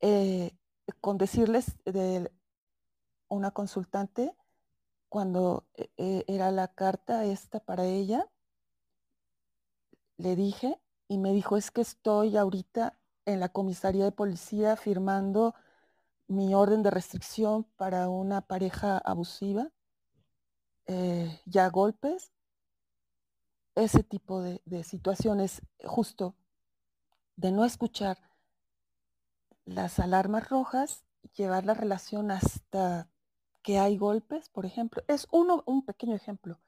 Eh, con decirles de una consultante, cuando eh, eh, era la carta esta para ella, le dije y me dijo, es que estoy ahorita en la comisaría de policía firmando mi orden de restricción para una pareja abusiva, eh, ya golpes, ese tipo de, situaciones justo de no escuchar las alarmas rojas, llevar la relación hasta que hay golpes, por ejemplo. Es uno, un pequeño ejemplo,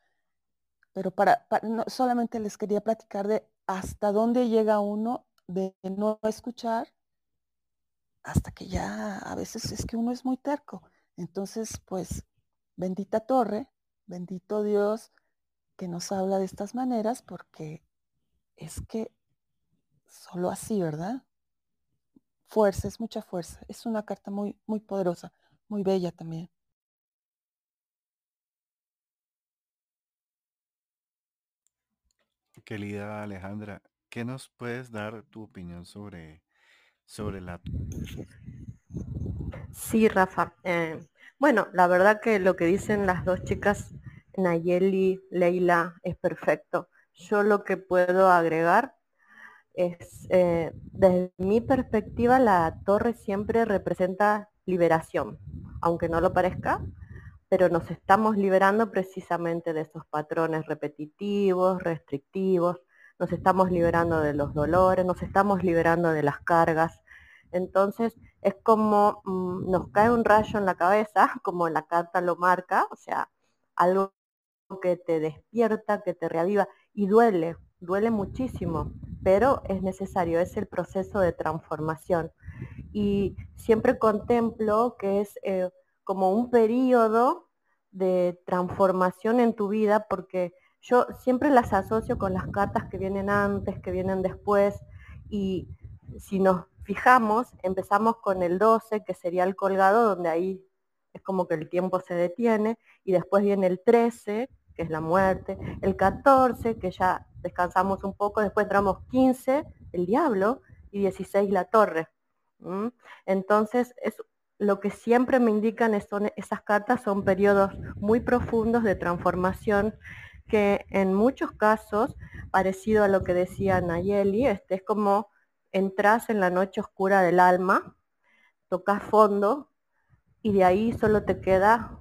pero para, solamente les quería platicar de hasta dónde llega uno de no escuchar hasta que ya a veces es que uno es muy terco. Entonces, pues, bendita torre, bendito Dios que nos habla de estas maneras porque es que solo así, ¿verdad? Fuerza, es mucha fuerza. Es una carta muy, muy poderosa, muy bella también. Querida Alejandra, ¿Qué nos puedes dar tu opinión sobre, sobre la... Sí, Rafa. Eh, bueno, la verdad que lo que dicen las dos chicas, Nayeli, Leila, es perfecto. Yo lo que puedo agregar es, eh, desde mi perspectiva, la torre siempre representa liberación, aunque no lo parezca, pero nos estamos liberando precisamente de esos patrones repetitivos, restrictivos, nos estamos liberando de los dolores, nos estamos liberando de las cargas. Entonces es como mm, nos cae un rayo en la cabeza, *laughs* como la carta lo marca, o sea, algo que te despierta, que te reaviva y duele, duele muchísimo, pero es necesario, es el proceso de transformación. Y siempre contemplo que es eh, como un periodo de transformación en tu vida porque yo siempre las asocio con las cartas que vienen antes, que vienen después, y si nos fijamos, empezamos con el 12, que sería el colgado, donde ahí es como que el tiempo se detiene, y después viene el 13, que es la muerte, el 14, que ya descansamos un poco, después entramos 15, el diablo, y 16, la torre. Entonces, es, lo que siempre me indican son, esas cartas son periodos muy profundos de transformación que en muchos casos, parecido a lo que decía Nayeli, este es como entras en la noche oscura del alma, tocas fondo y de ahí solo te queda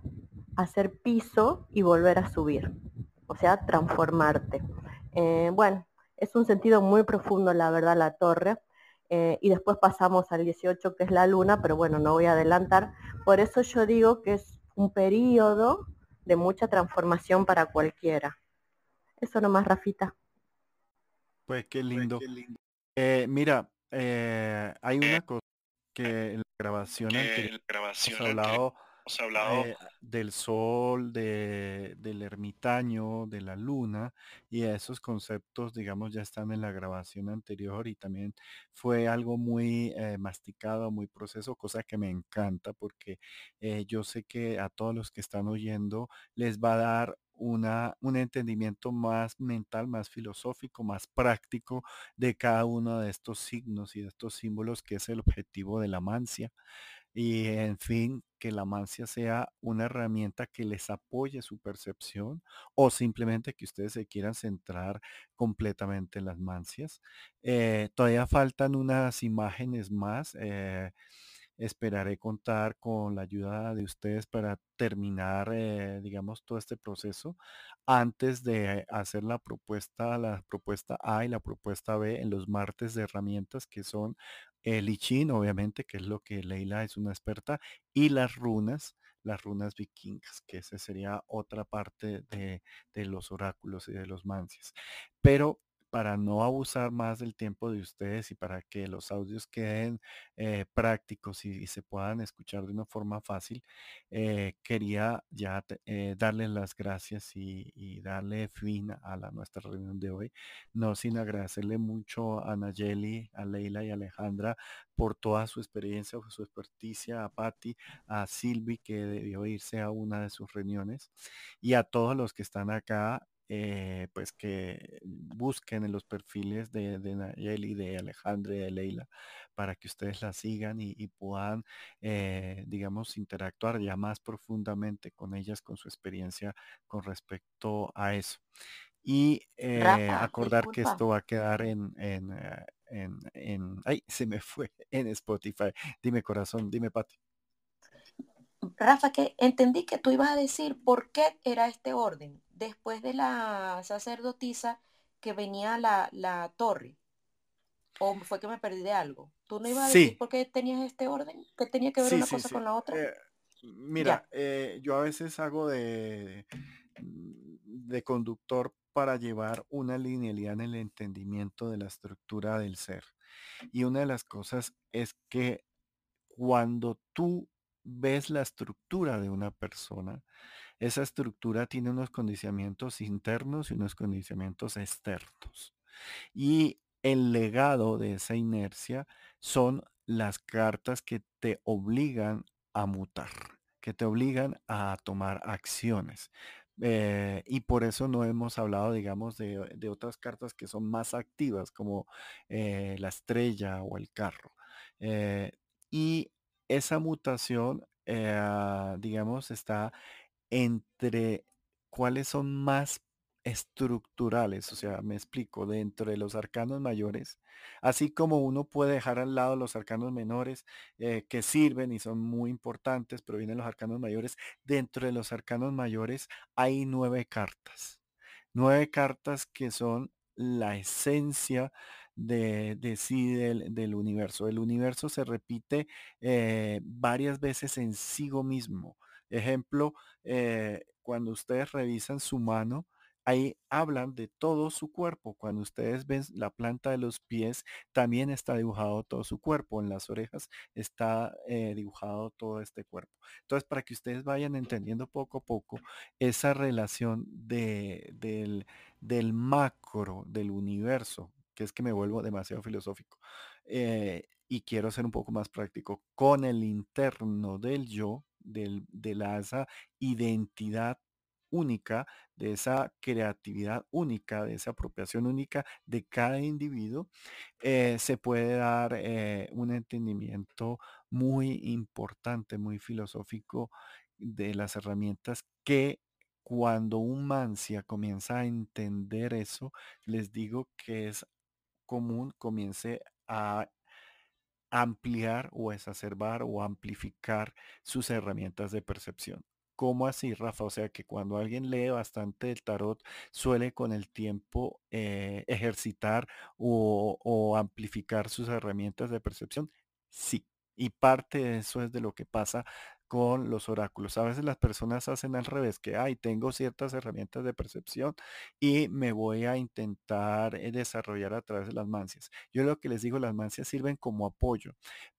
hacer piso y volver a subir, o sea, transformarte. Eh, bueno, es un sentido muy profundo, la verdad, la torre. Eh, y después pasamos al 18, que es la luna, pero bueno, no voy a adelantar. Por eso yo digo que es un periodo de mucha transformación para cualquiera. Eso nomás, Rafita. Pues qué lindo. Eh, mira, eh, hay una cosa que en la grabación anterior hemos hablado hablado eh, del sol, de, del ermitaño, de la luna, y esos conceptos, digamos, ya están en la grabación anterior y también fue algo muy eh, masticado, muy proceso, cosa que me encanta porque eh, yo sé que a todos los que están oyendo les va a dar una, un entendimiento más mental, más filosófico, más práctico de cada uno de estos signos y de estos símbolos que es el objetivo de la mancia y en fin, que la mancia sea una herramienta que les apoye su percepción o simplemente que ustedes se quieran centrar completamente en las mancias. Eh, todavía faltan unas imágenes más. Eh, esperaré contar con la ayuda de ustedes para terminar, eh, digamos, todo este proceso antes de hacer la propuesta, la propuesta A y la propuesta B en los martes de herramientas que son el I obviamente, que es lo que Leila es una experta, y las runas, las runas vikingas, que esa sería otra parte de, de los oráculos y de los mancias. Pero para no abusar más del tiempo de ustedes y para que los audios queden eh, prácticos y, se puedan escuchar de una forma fácil, eh, quería ya eh, darles las gracias y, darle fin a la, nuestra reunión de hoy. No sin agradecerle mucho a Nayeli, a Leila y a Alejandra por toda su experiencia, su experticia, a Patti, a Silvi que debió irse a una de sus reuniones y a todos los que están acá eh, pues que busquen en los perfiles de, de Nayeli, de Alejandra y de Leila para que ustedes la sigan y, puedan, eh, digamos, interactuar ya más profundamente con ellas, con su experiencia con respecto a eso. Y eh, acordar que esto va a quedar en, en, en, en, ay, se me fue, en Spotify. Dime corazón, dime Pati. Rafa, que entendí que tú ibas a decir por qué era este orden. Después de la sacerdotisa que venía la, la torre. ¿O fue que me perdí de algo? ¿Tú no ibas a decir por qué tenías este orden? ¿Que tenía que ver una cosa con la otra? Eh, mira, eh, yo a veces hago de, de conductor para llevar una linealidad en el entendimiento de la estructura del ser. Y una de las cosas es que cuando tú ves la estructura de una persona, esa estructura tiene unos condicionamientos internos y unos condicionamientos externos. Y el legado de esa inercia son las cartas que te obligan a mutar, que te obligan a tomar acciones. Eh, y por eso no hemos hablado, digamos, de, otras cartas que son más activas, como eh, la estrella o el carro. Eh, y esa mutación, eh, digamos, está entre cuáles son más estructurales, o sea, me explico, dentro de los arcanos mayores, así como uno puede dejar al lado los arcanos menores eh, que sirven y son muy importantes, pero vienen los arcanos mayores, dentro de los arcanos mayores hay nueve cartas, nueve cartas que son la esencia de, de sí del, universo. El universo se repite eh, varias veces en sí mismo. Ejemplo, eh, cuando ustedes revisan su mano, ahí hablan de todo su cuerpo. Cuando ustedes ven la planta de los pies, también está dibujado todo su cuerpo. En las orejas está eh, dibujado todo este cuerpo. Entonces, para que ustedes vayan entendiendo poco a poco esa relación de, del, del macro, del universo, que es que me vuelvo demasiado filosófico. Eh, y quiero ser un poco más práctico con el interno del yo, del, de la, esa identidad única, de esa creatividad única, de esa apropiación única de cada individuo, eh, se puede dar eh, un entendimiento muy importante, muy filosófico de las herramientas que cuando un mancia comienza a entender eso, les digo que es común comience a ampliar o exacerbar o amplificar sus herramientas de percepción. ¿Cómo así, Rafa? O sea que cuando alguien lee bastante el tarot, suele con el tiempo eh, ejercitar o, o amplificar sus herramientas de percepción. Sí, y parte de eso es de lo que pasa con los oráculos. A veces las personas hacen al revés, que, ay, tengo ciertas herramientas de percepción y me voy a intentar eh, desarrollar a través de las mancias. Yo lo que les digo, las mancias sirven como apoyo,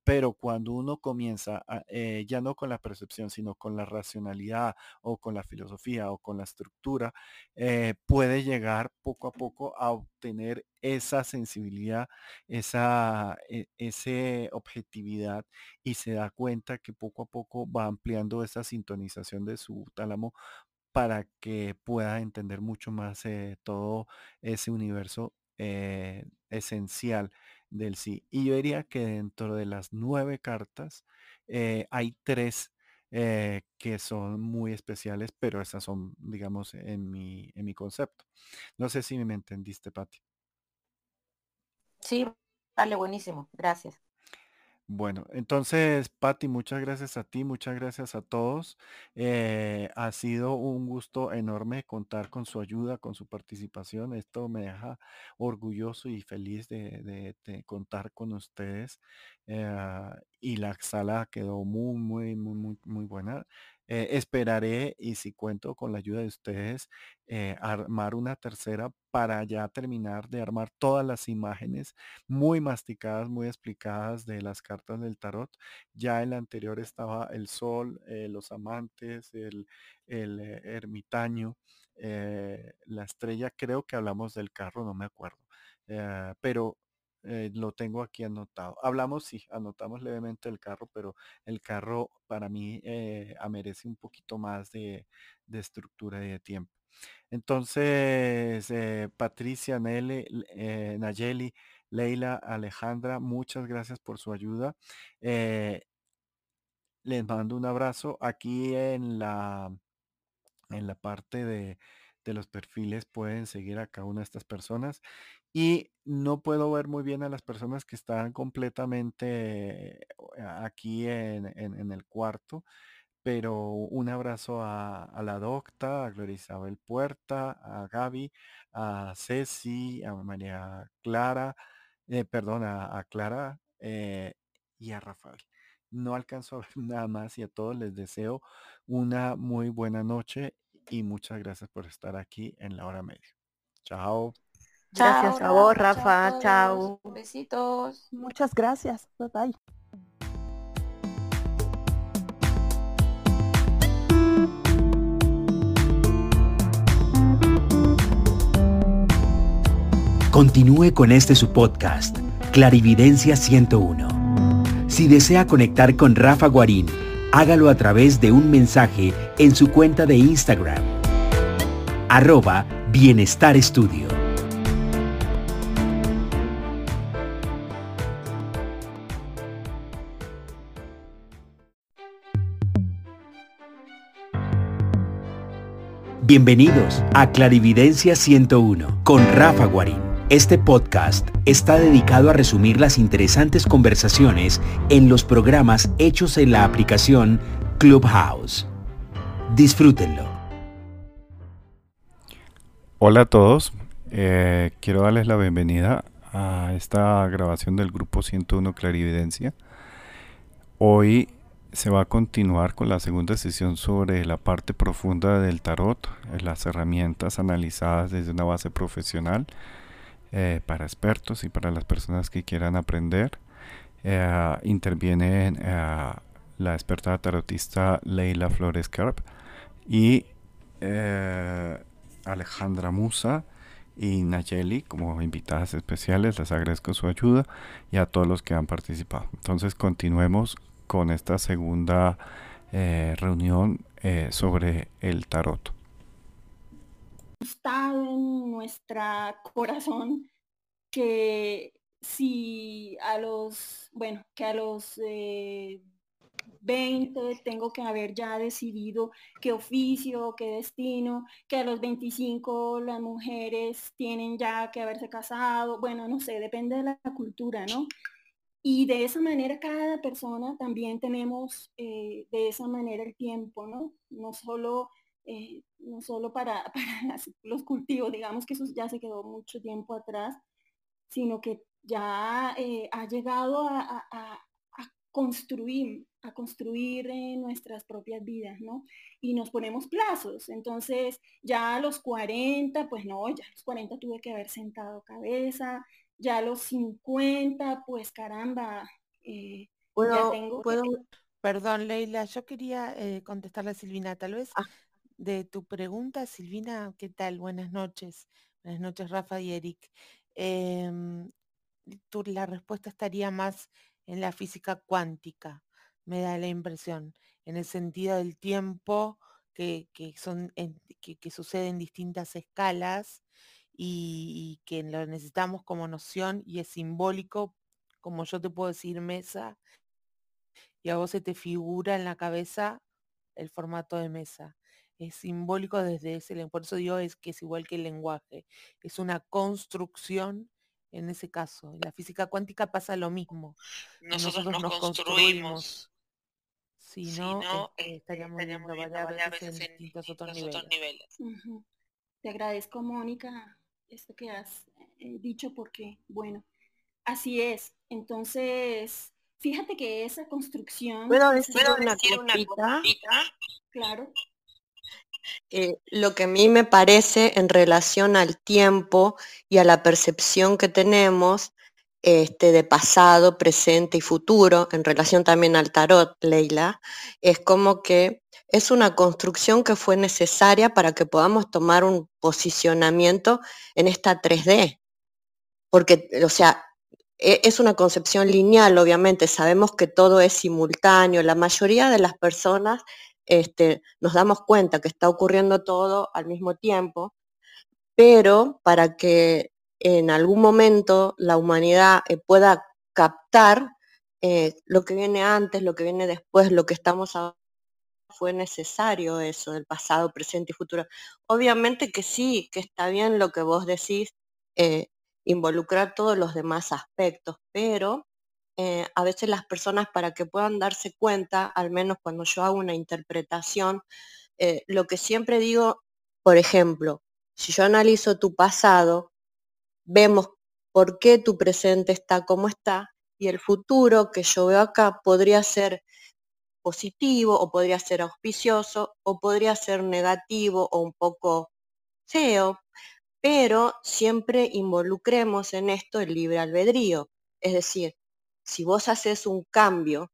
pero cuando uno comienza, eh, ya no con la percepción, sino con la racionalidad o con la filosofía o con la estructura, eh, puede llegar poco a poco a obtener esa sensibilidad, esa e, ese objetividad y se da cuenta que poco a poco va ampliando esa sintonización de su tálamo para que pueda entender mucho más eh, todo ese universo esencial del sí. Y yo diría que dentro de las nueve cartas eh, hay tres eh, que son muy especiales, pero esas son, digamos, en mi, en mi concepto. No sé si me entendiste, Patti. Sí, vale, buenísimo. Gracias. Bueno, entonces, Patti, muchas gracias a ti, muchas gracias a todos. Eh, ha sido un gusto enorme contar con su ayuda, con su participación. Esto me deja orgulloso y feliz de, contar con ustedes. Eh, y la sala quedó muy, muy, muy, muy, muy buena. Eh, esperaré y si cuento con la ayuda de ustedes, eh, armar una tercera para ya terminar de armar todas las imágenes muy masticadas, muy explicadas de las cartas del tarot. Ya en la anterior estaba el sol, eh, los amantes, el, el ermitaño, la estrella. Creo que hablamos del carro, no me acuerdo. pero eh, lo tengo aquí anotado. Hablamos, sí, anotamos levemente el carro, pero el carro para mí eh, merece un poquito más de, estructura y de tiempo. Entonces, eh, Patricia, Nele, Nayeli, Leila, Alejandra, muchas gracias por su ayuda. les mando un abrazo. Aquí en la, en la parte de, de los perfiles pueden seguir a cada una de estas personas y no puedo ver muy bien a las personas que están completamente aquí en, el cuarto, pero un abrazo a, la docta, a Gloria Isabel Puerta, a Gaby, a Ceci, a María Clara, eh, perdón, a, Clara eh, y a Rafael. No alcanzo a ver *laughs* nada más y a todos les deseo una muy buena noche y muchas gracias por estar aquí en la hora media. Chao. Gracias a vos, Rafa. Chao. Besitos. Muchas gracias. Bye bye. Continúe con este su podcast, Clarividencia 101. Si desea conectar con Rafa Guarín, hágalo a través de un mensaje en su cuenta de Instagram. Arroba Bienestar Estudio. Bienvenidos a Clarividencia 101 con Rafa Guarín. Este podcast está dedicado a resumir las interesantes conversaciones en los programas hechos en la aplicación Clubhouse. Disfrútenlo. Hola a todos, eh, quiero darles la bienvenida a esta grabación del grupo 101 Clarividencia. Hoy se va a continuar con la segunda sesión sobre la parte profunda del tarot, eh, las herramientas analizadas desde una base profesional eh, para expertos y para las personas que quieran aprender. Eh, interviene la experta tarotista Leila Flores Carp y Alejandra Musa y Nayeli como invitadas especiales. Les agradezco su ayuda y a todos los que han participado. Entonces continuemos con esta segunda eh, reunión eh, sobre el tarot. Está en nuestro corazón que si a los, bueno, que a los 20 eh, tengo que haber ya decidido qué oficio, qué destino, que a los 25 las mujeres tienen ya que haberse casado, bueno, no sé, depende de la cultura, ¿no? Y de esa manera cada persona también tenemos eh, de esa manera el tiempo, ¿no? No solo, eh, no solo para, *laughs* los cultivos, digamos que eso ya se quedó mucho tiempo atrás, sino que ya eh, ha llegado a, construir, a construir nuestras propias vidas, ¿no? Y nos ponemos plazos. Entonces, ya a los 40, pues no, ya a los 40 tuve que haber sentado cabeza, ya a los 50, pues caramba, eh, ¿Puedo, tengo... ¿puedo? Perdón, Leila, yo quería eh, contestarle a Silvina. Tal vez Ah. de tu pregunta, Silvina, ¿qué tal? Buenas noches. Buenas noches, Rafa y Eric. Em, la respuesta estaría más en la física cuántica, me da la impresión, en el sentido del tiempo que, que son en- que, que sucede en distintas escalas y, y que lo necesitamos como noción y es simbólico, como yo te puedo decir mesa, y a vos se te figura en la cabeza el formato de mesa. Es simbólico desde ese lenguaje. Por eso digo es que es igual que el lenguaje. Es una construcción en ese caso. En la física cuántica pasa lo mismo. Nosotros Nosotros nos nos construimos. construimos. Si Si no, no, este, este, estaríamos estaríamos viendo varias veces en distintos otros niveles. Te agradezco, Mónica, esto que has eh, dicho porque, bueno, así es. Entonces, fíjate que esa construcción, ¿Puedo decir ¿Puedo una decir una cosita? cosita? claro, Eh, lo que a mí me parece en relación al tiempo y a la percepción que tenemos este, de pasado, presente y futuro, en relación también al tarot, Leila, es como que es una construcción que fue necesaria para que podamos tomar un posicionamiento en esta 3D. Porque, o sea, e- es una concepción lineal, obviamente, sabemos que todo es simultáneo, la mayoría de las personas este, nos damos cuenta que está ocurriendo todo al mismo tiempo, pero para que en algún momento la humanidad eh, pueda captar eh, lo que viene antes, lo que viene después, lo que estamos ahora, fue necesario eso del pasado, presente y futuro. Obviamente que sí, que está bien lo que vos decís, eh, involucrar todos los demás aspectos, pero a veces las personas para que puedan darse cuenta, al menos cuando yo hago una interpretación, lo que siempre digo, por ejemplo, si yo analizo tu pasado, vemos por qué tu presente está como está y el futuro que yo veo acá podría ser positivo o podría ser auspicioso o podría ser negativo o un poco feo, pero siempre involucremos en esto el libre albedrío. Es decir, si vos haces un cambio,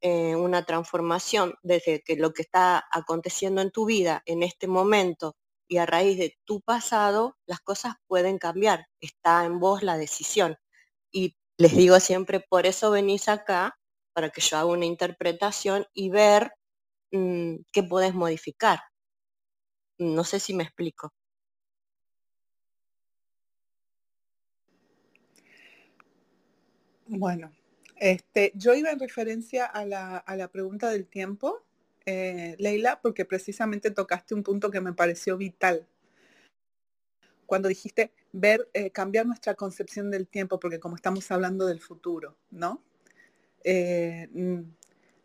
eh, una transformación desde que lo que está aconteciendo en tu vida en este momento y a raíz de tu pasado, las cosas pueden cambiar. Está en vos la decisión. Y les digo siempre, por eso venís acá, para que yo haga una interpretación y ver mm, qué podés modificar. No sé si me explico. Bueno, este, yo iba en referencia a la, a la pregunta del tiempo, eh, Leila, porque precisamente tocaste un punto que me pareció vital. Cuando dijiste ver, eh, cambiar nuestra concepción del tiempo, porque como estamos hablando del futuro, ¿no? Eh, mm,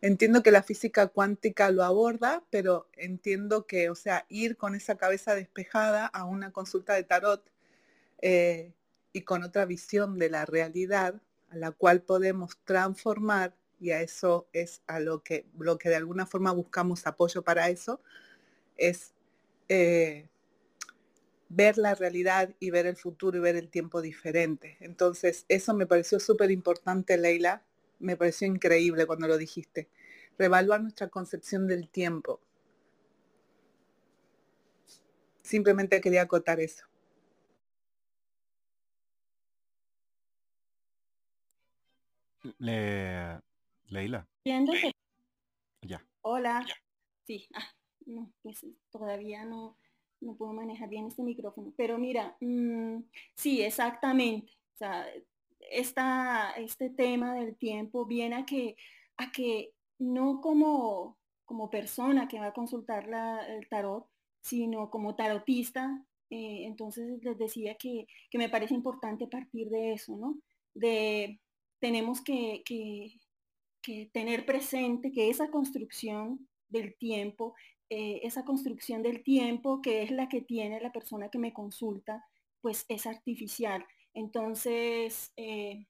entiendo que la física cuántica lo aborda, pero entiendo que, o sea, ir con esa cabeza despejada a una consulta de tarot y con otra visión de la realidad a la cual podemos transformar, y a eso es a lo que, lo que de alguna forma buscamos apoyo para eso, es eh, ver la realidad y ver el futuro y ver el tiempo diferente. Entonces, eso me pareció súper importante, Leila, me pareció increíble cuando lo dijiste. Revaluar nuestra concepción del tiempo. Simplemente quería acotar eso. Le- Leila, Viéndote- ya. Hola. Sí, ah, no, pues todavía no, no puedo manejar bien este micrófono. Pero mira, mm, sí, exactamente. O sea, esta, este tema del tiempo viene a que, a que no como, como persona que va a consultar la- el tarot, sino como tarotista. eh, entonces les decía que, que me parece importante partir de eso, ¿no? De tenemos que, que- que tener presente que esa construcción del tiempo, eh, esa construcción del tiempo que es la que tiene la persona que me consulta, pues es artificial. Entonces, eh,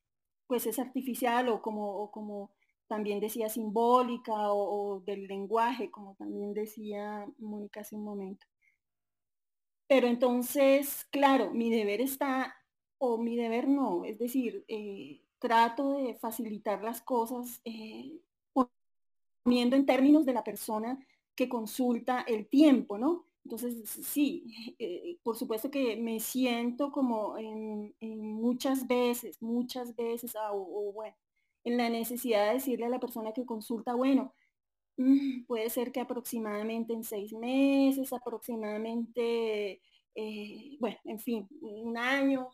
pues es artificial o como, como también decía simbólica o, o del lenguaje, como también decía Mónica hace un momento. Pero entonces, claro, mi deber está, o mi deber no, es decir, eh, trato de facilitar las cosas eh, poniendo en términos de la persona que consulta el tiempo, ¿no? Entonces, sí, *laughs* eh, por supuesto que me siento como en, muchas veces, muchas veces, ah, o, bueno, en la necesidad de decirle a la persona que consulta, bueno, mm, puede ser que aproximadamente en seis meses, aproximadamente, eh, bueno, en fin, un año,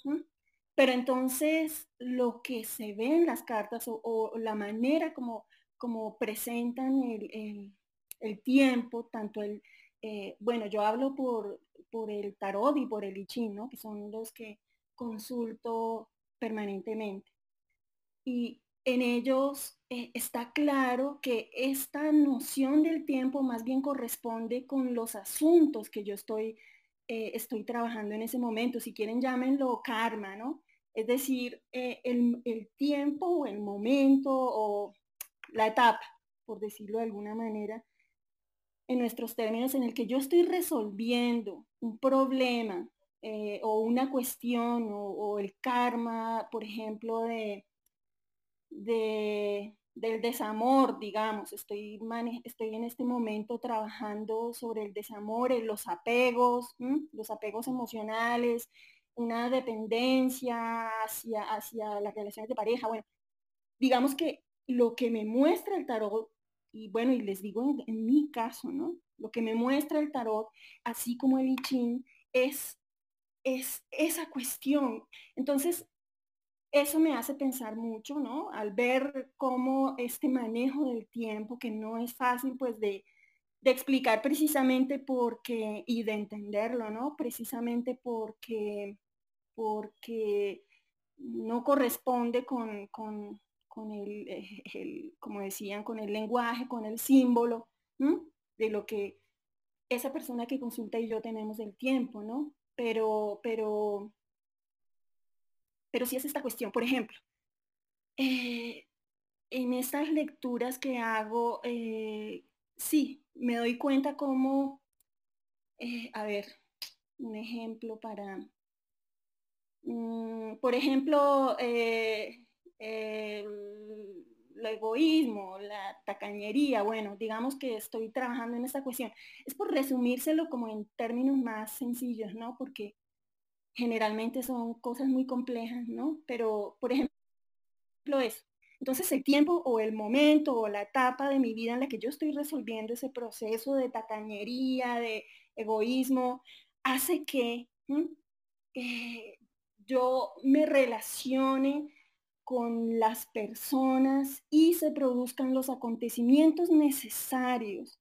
pero entonces lo que se ve en las cartas o, la manera como, como presentan el, el tiempo, tanto el, eh, bueno, yo hablo por, por el tarot y por el I. Que son los que consulto permanentemente. Y en ellos eh, está claro que esta noción del tiempo más bien corresponde con los asuntos que yo estoy, eh, estoy trabajando en ese momento. Si quieren, llámenlo karma, ¿no? Es decir, el, el tiempo o el momento o la etapa, por decirlo de alguna manera, en nuestros términos en el que yo estoy resolviendo un problema eh, o una cuestión o, el karma, por ejemplo, de, del desamor, digamos, estoy, estoy en este momento trabajando sobre el desamor, los apegos, los apegos emocionales, una dependencia hacia, hacia las relaciones de pareja. Bueno, digamos que lo que me muestra el tarot y bueno, y les digo en, mi caso, ¿no? Lo que me muestra el tarot, así como el I Ching, es, es esa cuestión. Entonces, eso me hace pensar mucho, ¿no? Al ver cómo este manejo del tiempo, que no es fácil, pues, de, de explicar precisamente porque, y de entenderlo, ¿no? Precisamente porque, porque no corresponde con, con, con eh, el, como decían, con el lenguaje, con el símbolo, de lo que esa persona que consulta y yo tenemos del tiempo, ¿no? Pero, pero, pero sí es esta cuestión. Por ejemplo, eh, en estas lecturas que hago, eh, sí, me doy cuenta como, a ver, un ejemplo para, mm, por ejemplo, el, egoísmo, la tacañería, bueno, digamos que estoy trabajando en esta cuestión. Es por resumírselo como en términos más sencillos, ¿no? Porque generalmente son cosas muy complejas, ¿no? Pero, por ejemplo, eso. Entonces el tiempo o el momento o la etapa de mi vida en la que yo estoy resolviendo ese proceso de tacañería, de egoísmo, hace que eh, yo me relacione con las personas y se produzcan los acontecimientos necesarios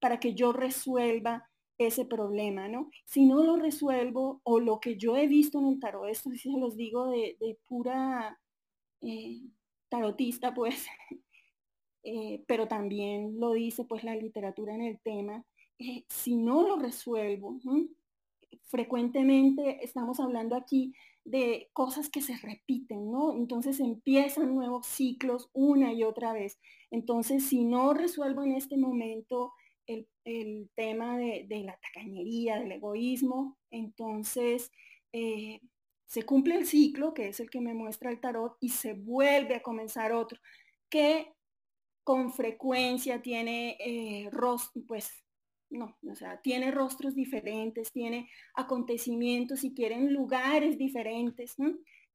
para que yo resuelva ese problema, ¿no? Si no lo resuelvo o lo que yo he visto en el tarot, esto sí se los digo de, pura eh, tarotista, pues, *laughs* eh, pero también lo dice pues la literatura en el tema, eh, si no lo resuelvo, frecuentemente estamos hablando aquí de cosas que se repiten, ¿no? Entonces empiezan nuevos ciclos una y otra vez. Entonces, si no resuelvo en este momento el, tema de, la tacañería, del egoísmo, entonces eh, se cumple el ciclo, que es el que me muestra el tarot, y se vuelve a comenzar otro, que con frecuencia tiene eh, pues no, o sea, tiene rostros diferentes, tiene acontecimientos, si quieren, lugares diferentes,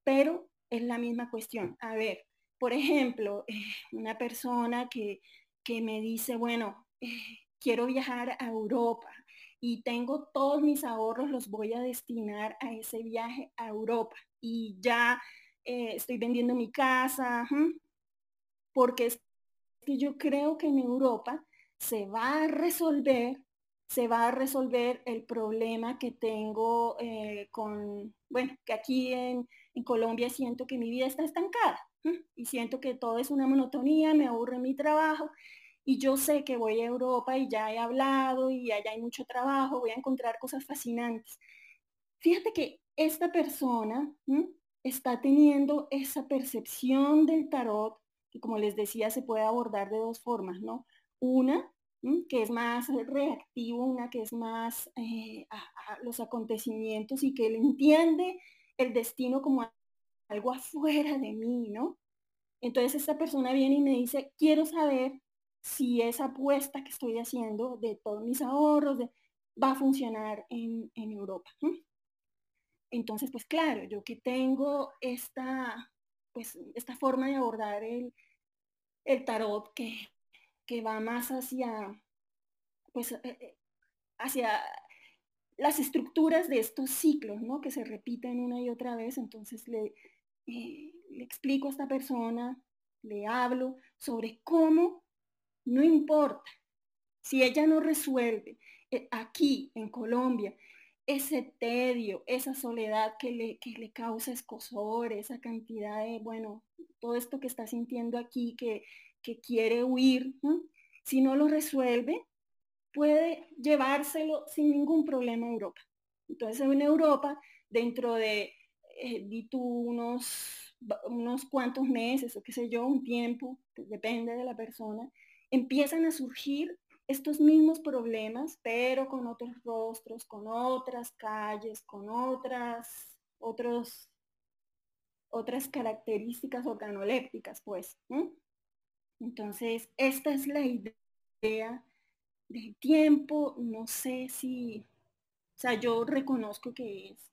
pero es la misma cuestión. A ver, por ejemplo, eh, una persona que, me dice, bueno, eh, quiero viajar a Europa y tengo todos mis ahorros, los voy a destinar a ese viaje a Europa y ya eh, estoy vendiendo mi casa, porque es que yo creo que en Europa se va a resolver se va a resolver el problema que tengo eh, con, bueno, que aquí en, Colombia siento que mi vida está estancada y siento que todo es una monotonía, me aburre mi trabajo y yo sé que voy a Europa y ya he hablado y allá hay mucho trabajo, voy a encontrar cosas fascinantes. Fíjate que esta persona está teniendo esa percepción del tarot que como les decía se puede abordar de dos formas, ¿no? Una, que es más reactivo, una que es más eh, a, los acontecimientos y que él entiende el destino como algo afuera de mí, ¿no? Entonces esta persona viene y me dice, quiero saber si esa apuesta que estoy haciendo de todos mis ahorros va a funcionar en, Europa. Entonces, pues claro, yo que tengo esta, pues, esta forma de abordar el, el tarot que, que va más hacia, pues, eh, eh, hacia las estructuras de estos ciclos, ¿no? Que se repiten una y otra vez. Entonces le, eh, explico a esta persona, le hablo sobre cómo, no importa, si ella no resuelve aquí en Colombia ese tedio, esa soledad que le, que le causa escosor, esa cantidad de, bueno, todo esto que está sintiendo aquí, que, que quiere huir, si no lo resuelve, puede llevárselo sin ningún problema a Europa. Entonces en Europa, dentro de, eh, tú, unos, unos cuantos meses o qué sé yo, un tiempo, depende de la persona, empiezan a surgir estos mismos problemas, pero con otros rostros, con otras calles, con otras, otros, otras características organolépticas, pues. Entonces, esta es la idea del tiempo. No sé si, o sea, yo reconozco que es,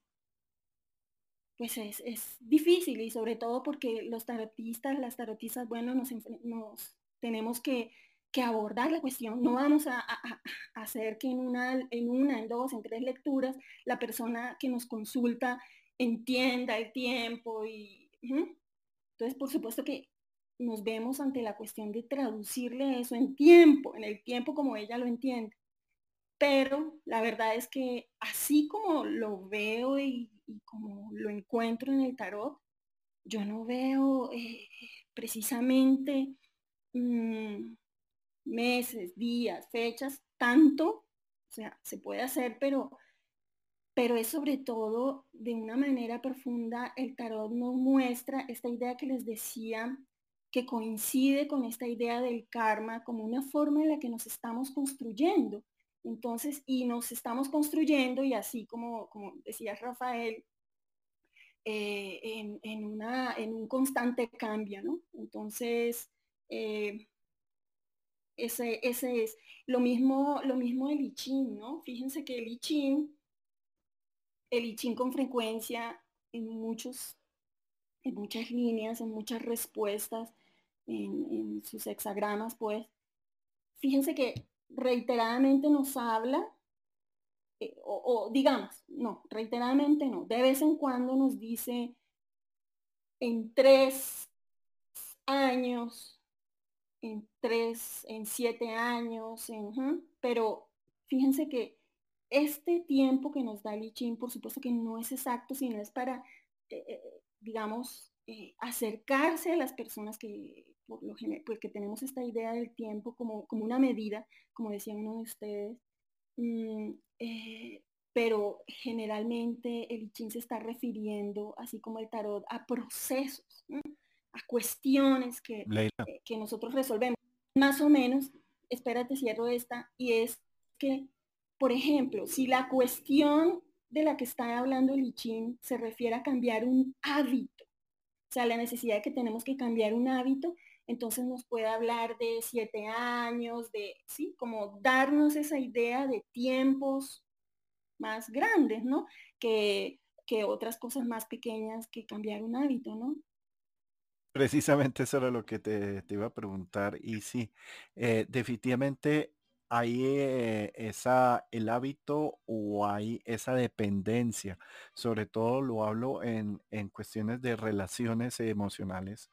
pues es, es difícil y sobre todo porque los tarotistas, las tarotistas, bueno, nos, nos tenemos que que abordar la cuestión. No vamos a, hacer que en una, en una, en dos, en tres lecturas, la persona que nos consulta entienda el tiempo y... Entonces, por supuesto que nos vemos ante la cuestión de traducirle eso en tiempo, en el tiempo como ella lo entiende. Pero la verdad es que así como lo veo y, como lo encuentro en el tarot, yo no veo eh, precisamente mm, meses, días, fechas, tanto, o sea, se puede hacer, pero, pero es sobre todo de una manera profunda, el tarot nos muestra esta idea que les decía, que coincide con esta idea del karma como una forma en la que nos estamos construyendo. Entonces, y nos estamos construyendo y así como, como decía Rafael, eh, en, una, en un constante cambio, ¿no? Entonces, eh, ese, ese es. Lo mismo, lo mismo el I ¿no? Fíjense que el I el I con frecuencia en muchos, en muchas líneas, en muchas respuestas, en, sus hexagramas, pues, fíjense que reiteradamente nos habla, eh, o, digamos, no, reiteradamente no, de vez en cuando nos dice en tres años, en tres, en siete años, pero fíjense que este tiempo que nos da el I por supuesto que no es exacto, sino es para, eh, eh, digamos, acercarse a las personas que, por lo general, porque tenemos esta idea del tiempo como, como una medida, como decía uno de ustedes, mm, pero generalmente el I se está refiriendo, así como el tarot, a procesos a cuestiones que, eh, que nosotros resolvemos. Más o menos, espérate, cierro esta, y es que, por ejemplo, si la cuestión de la que está hablando Lichín se refiere a cambiar un hábito, o sea, la necesidad de que tenemos que cambiar un hábito, entonces nos puede hablar de siete años, de, sí, como darnos esa idea de tiempos más grandes, ¿no? Que, que otras cosas más pequeñas que cambiar un hábito, ¿no? Precisamente eso era lo que te, iba a preguntar. Y sí, eh, definitivamente hay eh, esa, el hábito o hay esa dependencia. Sobre todo lo hablo en, cuestiones de relaciones emocionales.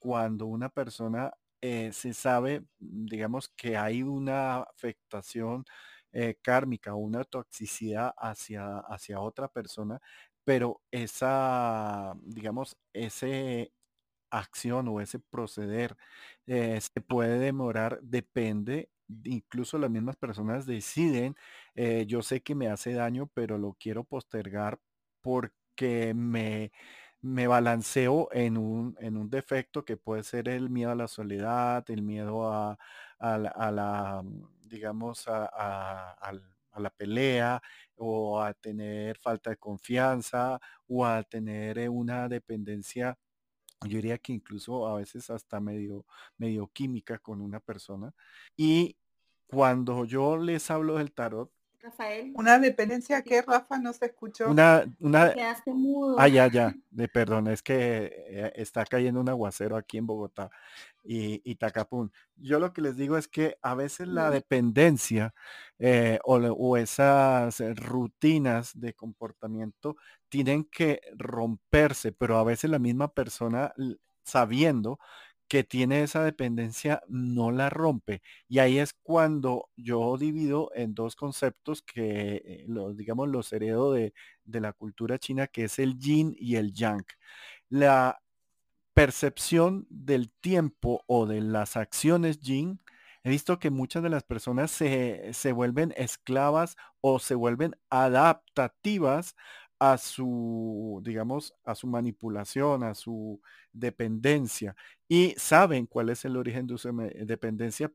Cuando una persona eh, se sabe, digamos, que hay una afectación kármica o una toxicidad hacia, hacia otra persona, pero esa, digamos, ese acción o ese proceder eh, se puede demorar, depende, incluso las mismas personas deciden, eh, yo sé que me hace daño, pero lo quiero postergar porque me, me balanceo en un, en un defecto que puede ser el miedo a la soledad, el miedo a, la, digamos, a, a la pelea o a tener falta de confianza o a tener eh, una dependencia yo diría que incluso a veces hasta medio química con una persona. Y cuando yo les hablo del tarot, Rafael, Una dependencia que Rafa no se escuchó. una, una, quedaste mudo. Ah, ya, ya. De perdón, es que eh, está cayendo un aguacero aquí en Bogotá y, y Tacapún. Yo lo que les digo es que a veces la dependencia eh, o, o esas eh, rutinas de comportamiento tienen que romperse, pero a veces la misma persona sabiendo que tiene esa dependencia no la rompe. Y ahí es cuando yo divido en dos conceptos que eh, los, digamos, los heredo de, de la cultura china, que es el yin y el yang. La percepción del tiempo o de las acciones yin, he visto que muchas de las personas se, se vuelven esclavas o se vuelven adaptativas a su, digamos, a su manipulación, a su dependencia y saben cuál es el origen de su dependencia,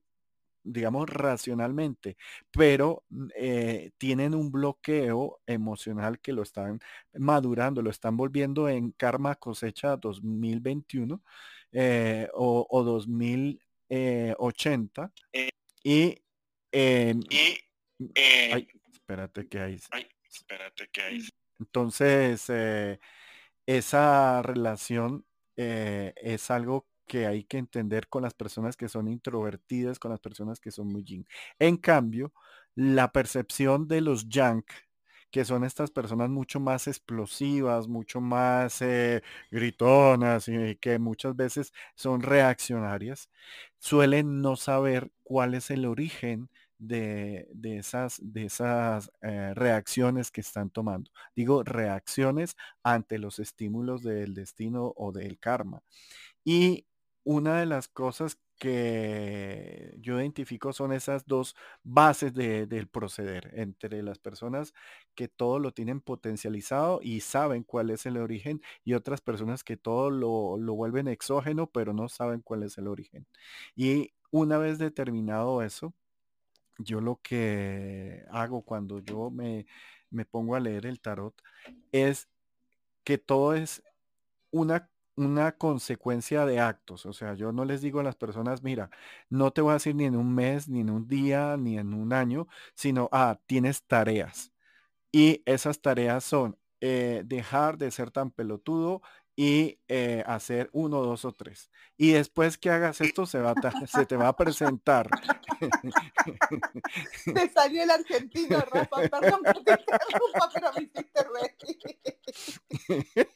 digamos, racionalmente, pero mm, eh, tienen un bloqueo emocional que lo están madurando, lo están volviendo en karma cosecha 2021 eh, o, o 2080 Eh, y em, y ay, espérate que hay. ay, espérate que hay. Entonces, eh, esa relación eh, es algo que hay que entender con las personas que son introvertidas, con las personas que son muy yin. En cambio, la percepción de los yang, que son estas personas mucho más explosivas, mucho más eh, gritonas y que muchas veces son reaccionarias, suelen no saber cuál es el origen de, de esas, de esas eh, reacciones que están tomando. Digo, reacciones ante los estímulos del destino o del karma. Y una de las cosas que yo identifico son esas dos bases de- del proceder entre las personas que todo lo tienen potencializado y saben cuál es el origen y otras personas que todo lo, lo vuelven exógeno pero no saben cuál es el origen. Y una vez determinado eso, yo lo que hago cuando yo me, me pongo a leer el tarot es que todo es una, una consecuencia de actos. O sea, yo no les digo a las personas, mira, no te voy a decir ni en un mes, ni en un día, ni en un año, sino, ah, tienes tareas. Y esas tareas son eh, dejar de ser tan pelotudo y eh, hacer uno, dos o tres. Y después que hagas esto, se, va a se te va a presentar. *laughs* Te salió el argentino, Rafa. Perdón que te interrumpa, pero me hiciste reír.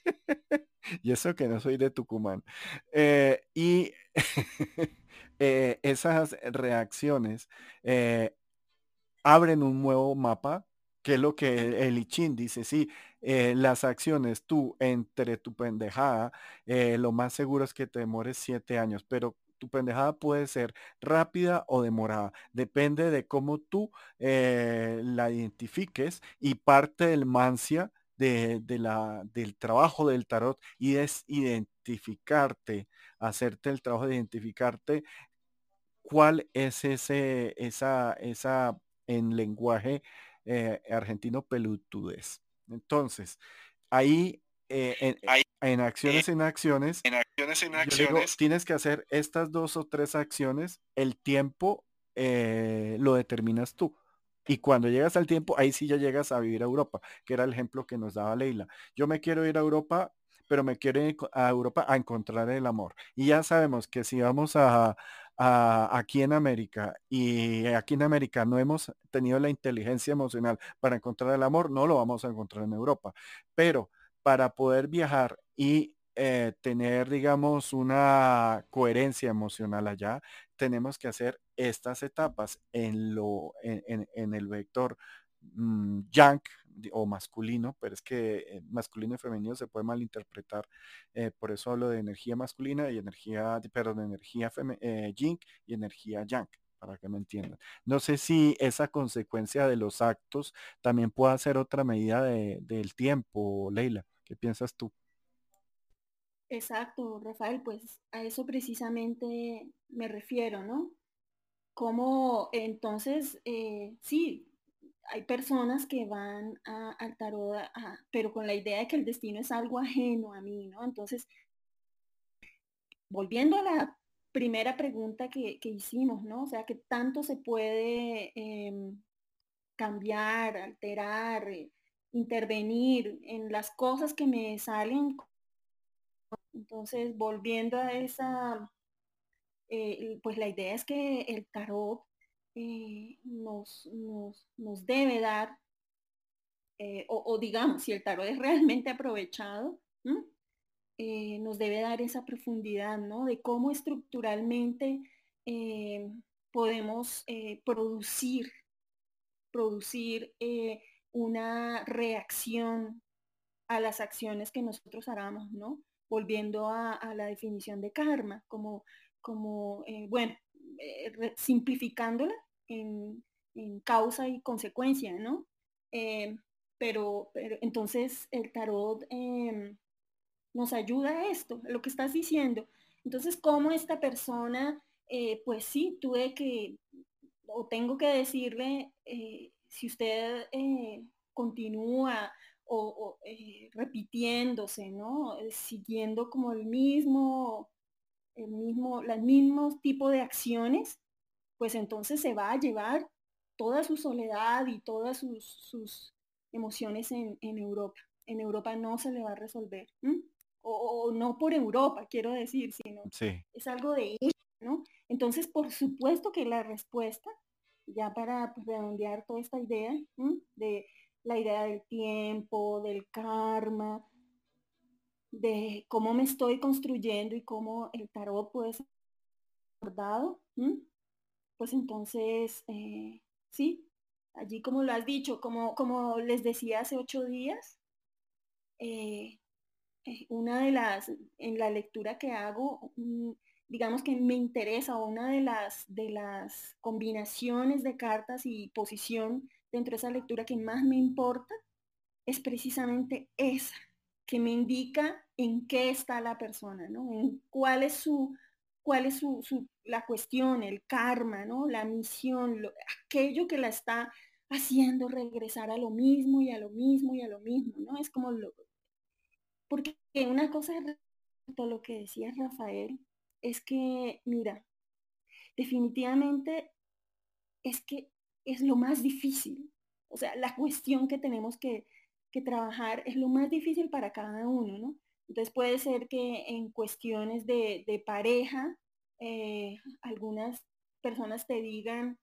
y eso que no soy de Tucumán. Eh, y *laughs* eh, esas reacciones abren un nuevo mapa, que es lo que el, el I Ching dice, sí, eh, las acciones tú entre tu pendejada, eh, lo más seguro es que te demores siete años, pero tu pendejada puede ser rápida o demorada. Depende de cómo tú eh, la identifiques y parte del mancia de, de la, del trabajo del tarot y es identificarte, hacerte el trabajo de identificarte cuál es ese, esa, esa en lenguaje eh, argentino pelutudez. Entonces, ahí eh, en, Ahí, en acciones, eh, en acciones, en acciones, en digo, acciones, tienes que hacer estas dos o tres acciones, el tiempo eh, lo determinas tú. Y cuando llegas al tiempo, ahí sí ya llegas a vivir a Europa, que era el ejemplo que nos daba Leila. Yo me quiero ir a Europa, pero me quiero ir a Europa a encontrar el amor. Y ya sabemos que si vamos a, aquí en América y aquí en América no hemos tenido la inteligencia emocional para encontrar el amor, no lo vamos a encontrar en Europa. Pero para poder viajar y eh, tener, digamos, una coherencia emocional allá, tenemos que hacer estas etapas en lo, en, en- el vector mm, di- o masculino, pero es que eh, masculino y femenino se puede malinterpretar. eh, por eso hablo de energía masculina y energía, perdón, energía eh, y energía yang, para que me entiendan. No sé si esa consecuencia de los actos también puede ser otra medida de- del tiempo, Leila. ¿Qué piensas tú? Exacto, Rafael, pues a eso precisamente me refiero, ¿no? Como entonces, eh, sí, hay personas que van al tarot, a- pero con la idea de que el destino es algo ajeno a mí, ¿no? Entonces, volviendo a la primera pregunta que, hicimos, ¿no? O sea, que tanto se puede em, cambiar, alterar, eh, intervenir en las cosas que me salen. Entonces, volviendo a esa, eh, pues la idea es que el tarot eh, nos, nos, debe dar, o, digamos, si el tarot es realmente aprovechado, eh, nos debe dar esa profundidad, ¿no? De cómo estructuralmente eh, podemos eh, producir, producir una reacción a las acciones que nosotros hagamos, ¿no? Volviendo a, la definición de karma, como, como bueno, simplificándola en, causa y consecuencia, ¿no? pero, pero entonces el tarot em, nos ayuda a esto, lo que estás diciendo. Entonces, ¿cómo esta persona, eh, pues sí, tuve que, o tengo que decirle, eh, si usted eh, continúa o, repitiéndose, ¿no? Siguiendo como el mismo, el mismo, el mismo tipo de acciones, pues entonces se va a llevar toda su soledad y todas sus, emociones en, Europa. En Europa no se le va a resolver o, no por Europa, quiero decir, sino es algo de ella, ¿no? Entonces, por supuesto que la respuesta, ya para pues, redondear toda esta idea de la idea del tiempo, del karma, de cómo me estoy construyendo y cómo el tarot puede ser abordado, pues entonces, eh, sí, allí como lo has dicho, como, como les decía hace ocho días, eh, eh, una de las, en la lectura que hago, mm, digamos que me interesa, una de las, de las combinaciones de cartas y posición dentro de esa lectura que más me importa, es precisamente esa, que me indica en qué está la persona, ¿no? En cuál es su, cuál es su, la cuestión, el karma, ¿no? La misión, aquello que la está haciendo regresar a lo mismo y a lo mismo y a lo mismo, ¿no? Es como lo, porque una cosa respecto a lo que decía Rafael es que, mira, definitivamente es que es lo más difícil. O sea, la cuestión que tenemos que, trabajar es lo más difícil para cada uno, ¿no? Entonces puede ser que en cuestiones de, pareja, eh, algunas personas te digan,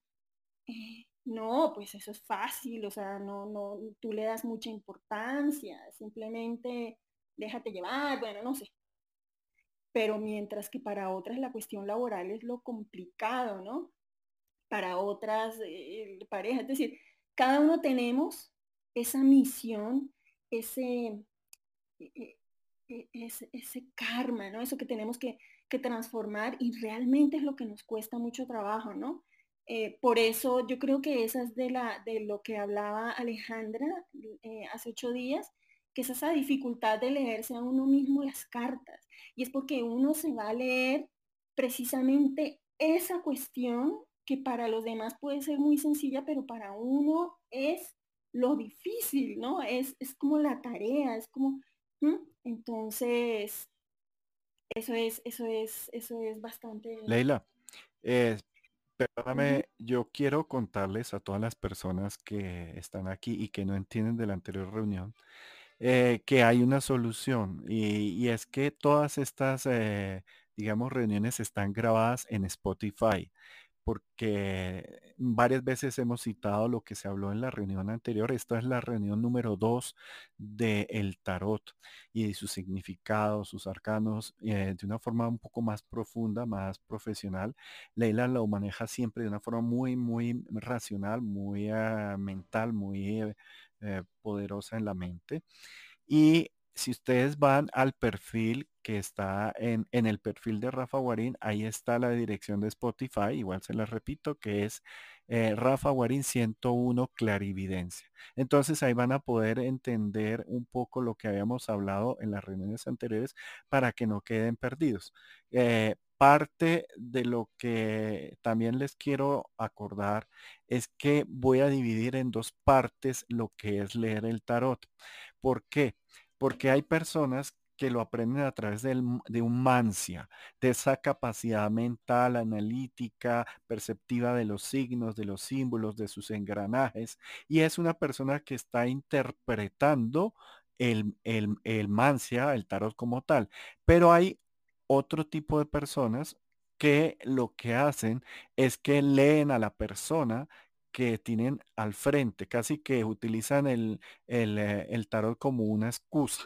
eh, no, pues eso es fácil, o sea, no, no, tú le das mucha importancia, simplemente déjate llevar, bueno, no sé. Pero mientras que para otras la cuestión laboral es lo complicado, ¿no? Para otras eh, parejas, es decir, cada uno tenemos esa misión, ese, e, e, ese, ese, karma, ¿no? Eso que tenemos que, transformar y realmente es lo que nos cuesta mucho trabajo, ¿no? Eh, por eso yo creo que esa es de, la, de lo que hablaba Alejandra eh, hace ocho días, que es esa dificultad de leerse a uno mismo las cartas. Y es porque uno se va a leer precisamente esa cuestión que para los demás puede ser muy sencilla, pero para uno es lo difícil, ¿no? Es, es como la tarea, es como, entonces, eso es, eso es, eso es bastante. Leila, eh, perdóname, yo quiero contarles a todas las personas que están aquí y que no entienden de la anterior reunión eh, que hay una solución y, es que todas estas, eh, digamos, reuniones están grabadas en Spotify porque varias veces hemos citado lo que se habló en la reunión anterior. Esta es la reunión número dos del el tarot y sus significados, sus arcanos, eh, de una forma un poco más profunda, más profesional. Leila lo maneja siempre de una forma muy, muy racional, muy ah, mental, muy eh, poderosa en la mente. Y si ustedes van al perfil que está en, el perfil de Rafa Guarín, ahí está la dirección de Spotify, igual se la repito, que es eh, Rafa Guarín 101 Clarividencia. Entonces ahí van a poder entender un poco lo que habíamos hablado en las reuniones anteriores para que no queden perdidos. Eh, parte de lo que también les quiero acordar es que voy a dividir en dos partes lo que es leer el tarot. ¿Por qué? Hay personas que lo aprenden a través de un mancia, de esa capacidad mental, analítica, perceptiva de los signos, de los símbolos, de sus engranajes. Y es una persona que está interpretando el, el, el mancia, el tarot como tal. Pero hay otro tipo de personas que lo que hacen es que leen a la persona que tienen al frente, casi que utilizan el, el, eh, tarot como una excusa.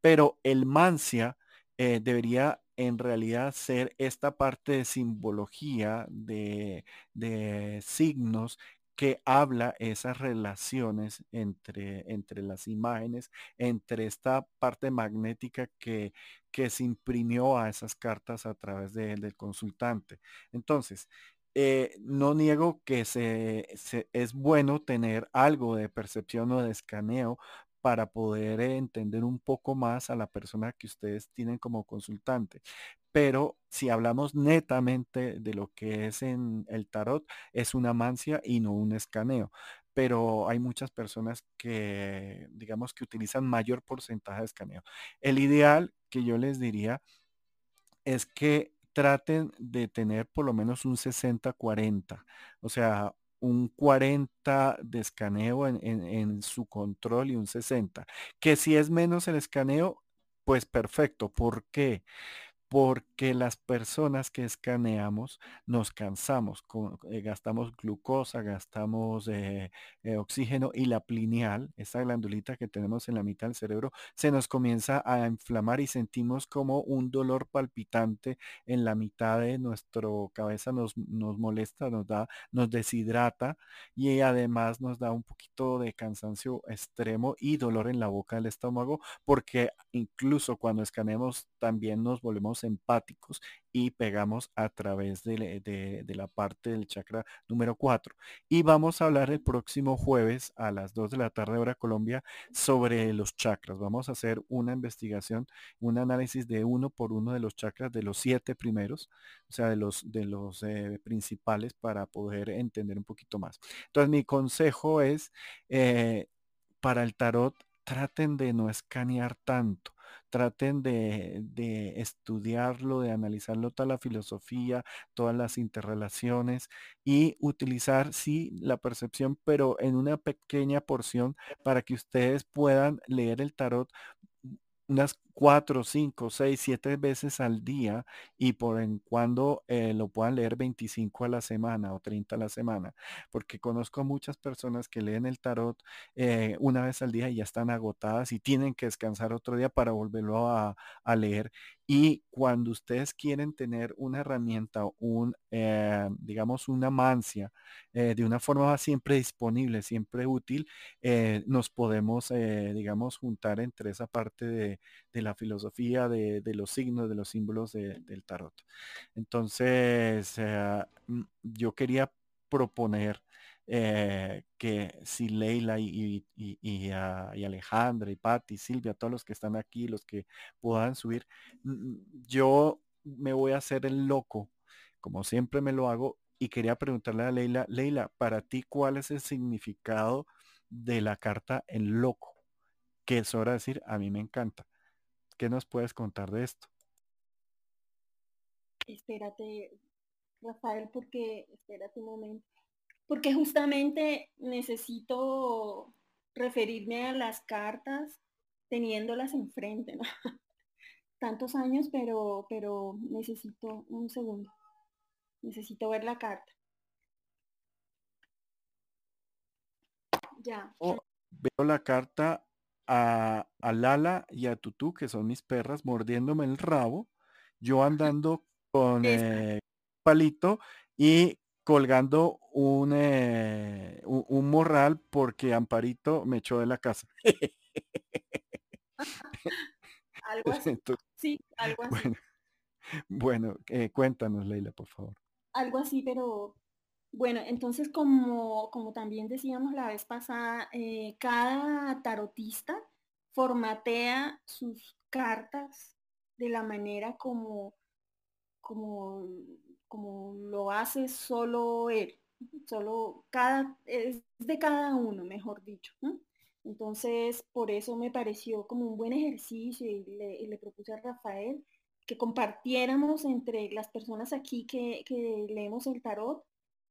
Pero el mancia eh, debería en realidad ser esta parte de simbología, de, de signos que habla esas relaciones entre, entre las imágenes, entre esta parte magnética que, que se imprimió a esas cartas a través del consultante. Entonces, eh, no niego que es bueno tener algo de percepción o de escaneo para poder entender un poco más a la persona que ustedes tienen como consultante. Pero si hablamos netamente de lo que es en el tarot, es una mancia y no un escaneo. Pero hay muchas personas que, digamos, que utilizan mayor porcentaje de escaneo. El ideal que yo les diría es que traten de tener por lo menos un 60-40. O sea, un 40 de escaneo en, su control y un 60. Que si es menos el escaneo, pues perfecto. ¿Por qué? Porque las personas que escaneamos nos cansamos, eh, gastamos glucosa, gastamos eh, eh, oxígeno y la plineal, esa glandulita que tenemos en la mitad del cerebro, se nos comienza a inflamar y sentimos como un dolor palpitante en la mitad de nuestra cabeza, nos, nos molesta, nos da, nos deshidrata y además nos da un poquito de cansancio extremo y dolor en la boca del estómago, porque incluso cuando escaneamos también nos volvemos empáticos y pegamos a través de, la parte del chakra número 4. Y vamos a hablar el próximo jueves a las 2 de la tarde hora Colombia sobre los chakras. Vamos a hacer una investigación, un análisis de uno por uno de los chakras de los siete primeros, o sea, de los, de los eh, principales para poder entender un poquito más. Entonces, mi consejo es, eh, para el tarot, traten de no escanear tanto traten de, estudiarlo, de analizarlo, toda la filosofía, todas las interrelaciones y utilizar, sí, la percepción, pero en una pequeña porción para que ustedes puedan leer el tarot unas cuatro, cinco, seis, siete veces al día y por en cuando eh, lo puedan leer 25 a la semana o 30 a la semana, porque conozco muchas personas que leen el tarot eh, una vez al día y ya están agotadas y tienen que descansar otro día para volverlo a, a leer y cuando ustedes quieren tener una herramienta, un, eh, digamos, una mancia, eh, de una forma siempre disponible, siempre útil, eh, nos podemos, digamos, juntar entre esa parte de, la filosofía, de, los signos, de los símbolos del tarot. Entonces, mm, yo quería proponer eh, que si Leila y, y, Alejandra y Patti, Silvia, todos los que están aquí, los que puedan subir, yo me voy a hacer el loco, como siempre me lo hago, y quería preguntarle a Leila, Leila, para ti, ¿cuál es el significado de la carta en loco? Que es hora de decir, a mí me encanta. ¿Qué nos puedes contar de esto? Espérate, Rafael, porque espérate un momento porque justamente necesito referirme a las cartas teniéndolas enfrente, ¿no? *laughs* Tantos años, pero, pero necesito un segundo. Necesito ver la carta. Ya. Oh, veo la carta a, a, Lala y a Tutú, que son mis perras, mordiéndome el rabo, yo andando *laughs* con eh, palito y colgando un, eh, un, morral porque Amparito me echó de la casa. *laughs* algo *laughs* así. sí, algo así. Bueno, bueno eh, cuéntanos, Leila, por favor. Algo así, pero bueno, entonces como, como también decíamos la vez pasada, eh, cada tarotista formatea sus cartas de la manera como, como como lo hace solo él, solo cada, es de cada uno, mejor dicho. Entonces, por eso me pareció como un buen ejercicio y le, propuse a Rafael que compartiéramos entre las personas aquí que, leemos el tarot,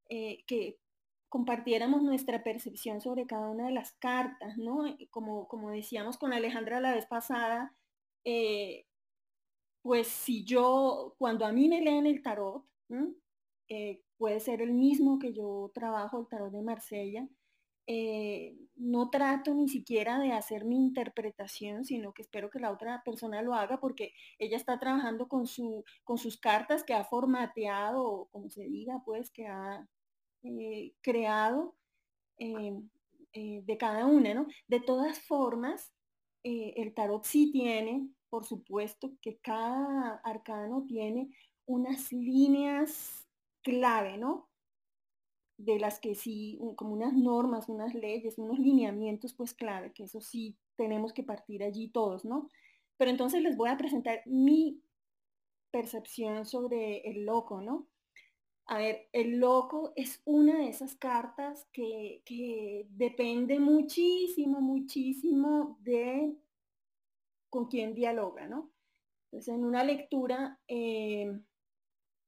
eh, que compartiéramos nuestra percepción sobre cada una de las cartas, ¿no? Como, como decíamos con Alejandra la vez pasada, eh, pues si yo, cuando a mí me leen el tarot, eh, puede ser el mismo que yo trabajo el tarot de Marsella, eh, no trato ni siquiera de hacer mi interpretación, sino que espero que la otra persona lo haga porque ella está trabajando con, su, con sus cartas que ha formateado, como se diga, pues que ha eh, creado de cada una, ¿no? De todas formas, el tarot sí tiene, por supuesto, que cada arcano tiene unas líneas clave, ¿no? de las que sí, como unas normas, unas leyes, unos lineamientos, pues claro, que eso sí tenemos que partir allí todos, ¿no? Pero entonces les voy a presentar mi percepción sobre el loco, ¿no? A ver, el loco es una de esas cartas que, depende muchísimo, muchísimo de con quién dialoga, ¿no? Entonces, en una lectura eh,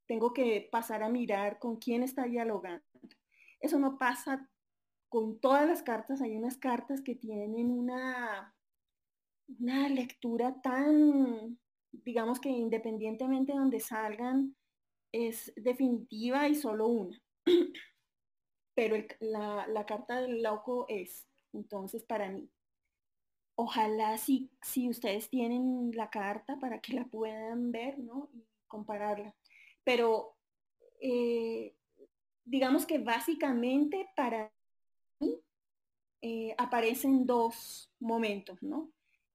tengo que pasar a mirar con quién está dialogando. Eso no pasa con todas las cartas. Hay unas cartas que tienen una, una lectura tan, digamos que independientemente de donde salgan, es definitiva y solo una. *clears throat* Pero la, carta del loco es, entonces, para mí. Ojalá si, si ustedes tienen la carta para que la puedan ver, ¿no? Y compararla. Pero eh, digamos que básicamente para mí eh, aparecen dos momentos, ¿no?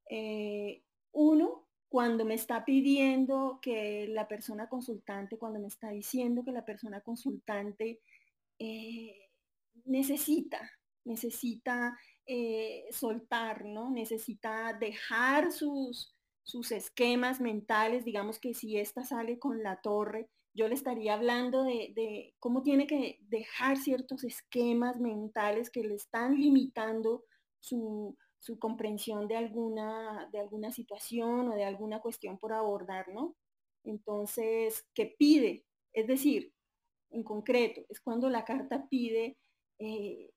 Eh, uno, cuando me está pidiendo que la persona consultante, cuando me está diciendo que la persona consultante necesita, necesita soltar, ¿no? Necesita dejar sus, sus esquemas mentales, digamos que si esta sale con la torre, yo le estaría hablando de, cómo tiene que dejar ciertos esquemas mentales que le están limitando su, comprensión de alguna, de alguna situación o de alguna cuestión por abordar, ¿no? Entonces, ¿qué pide? Es decir, en concreto, es cuando la carta pide, eh,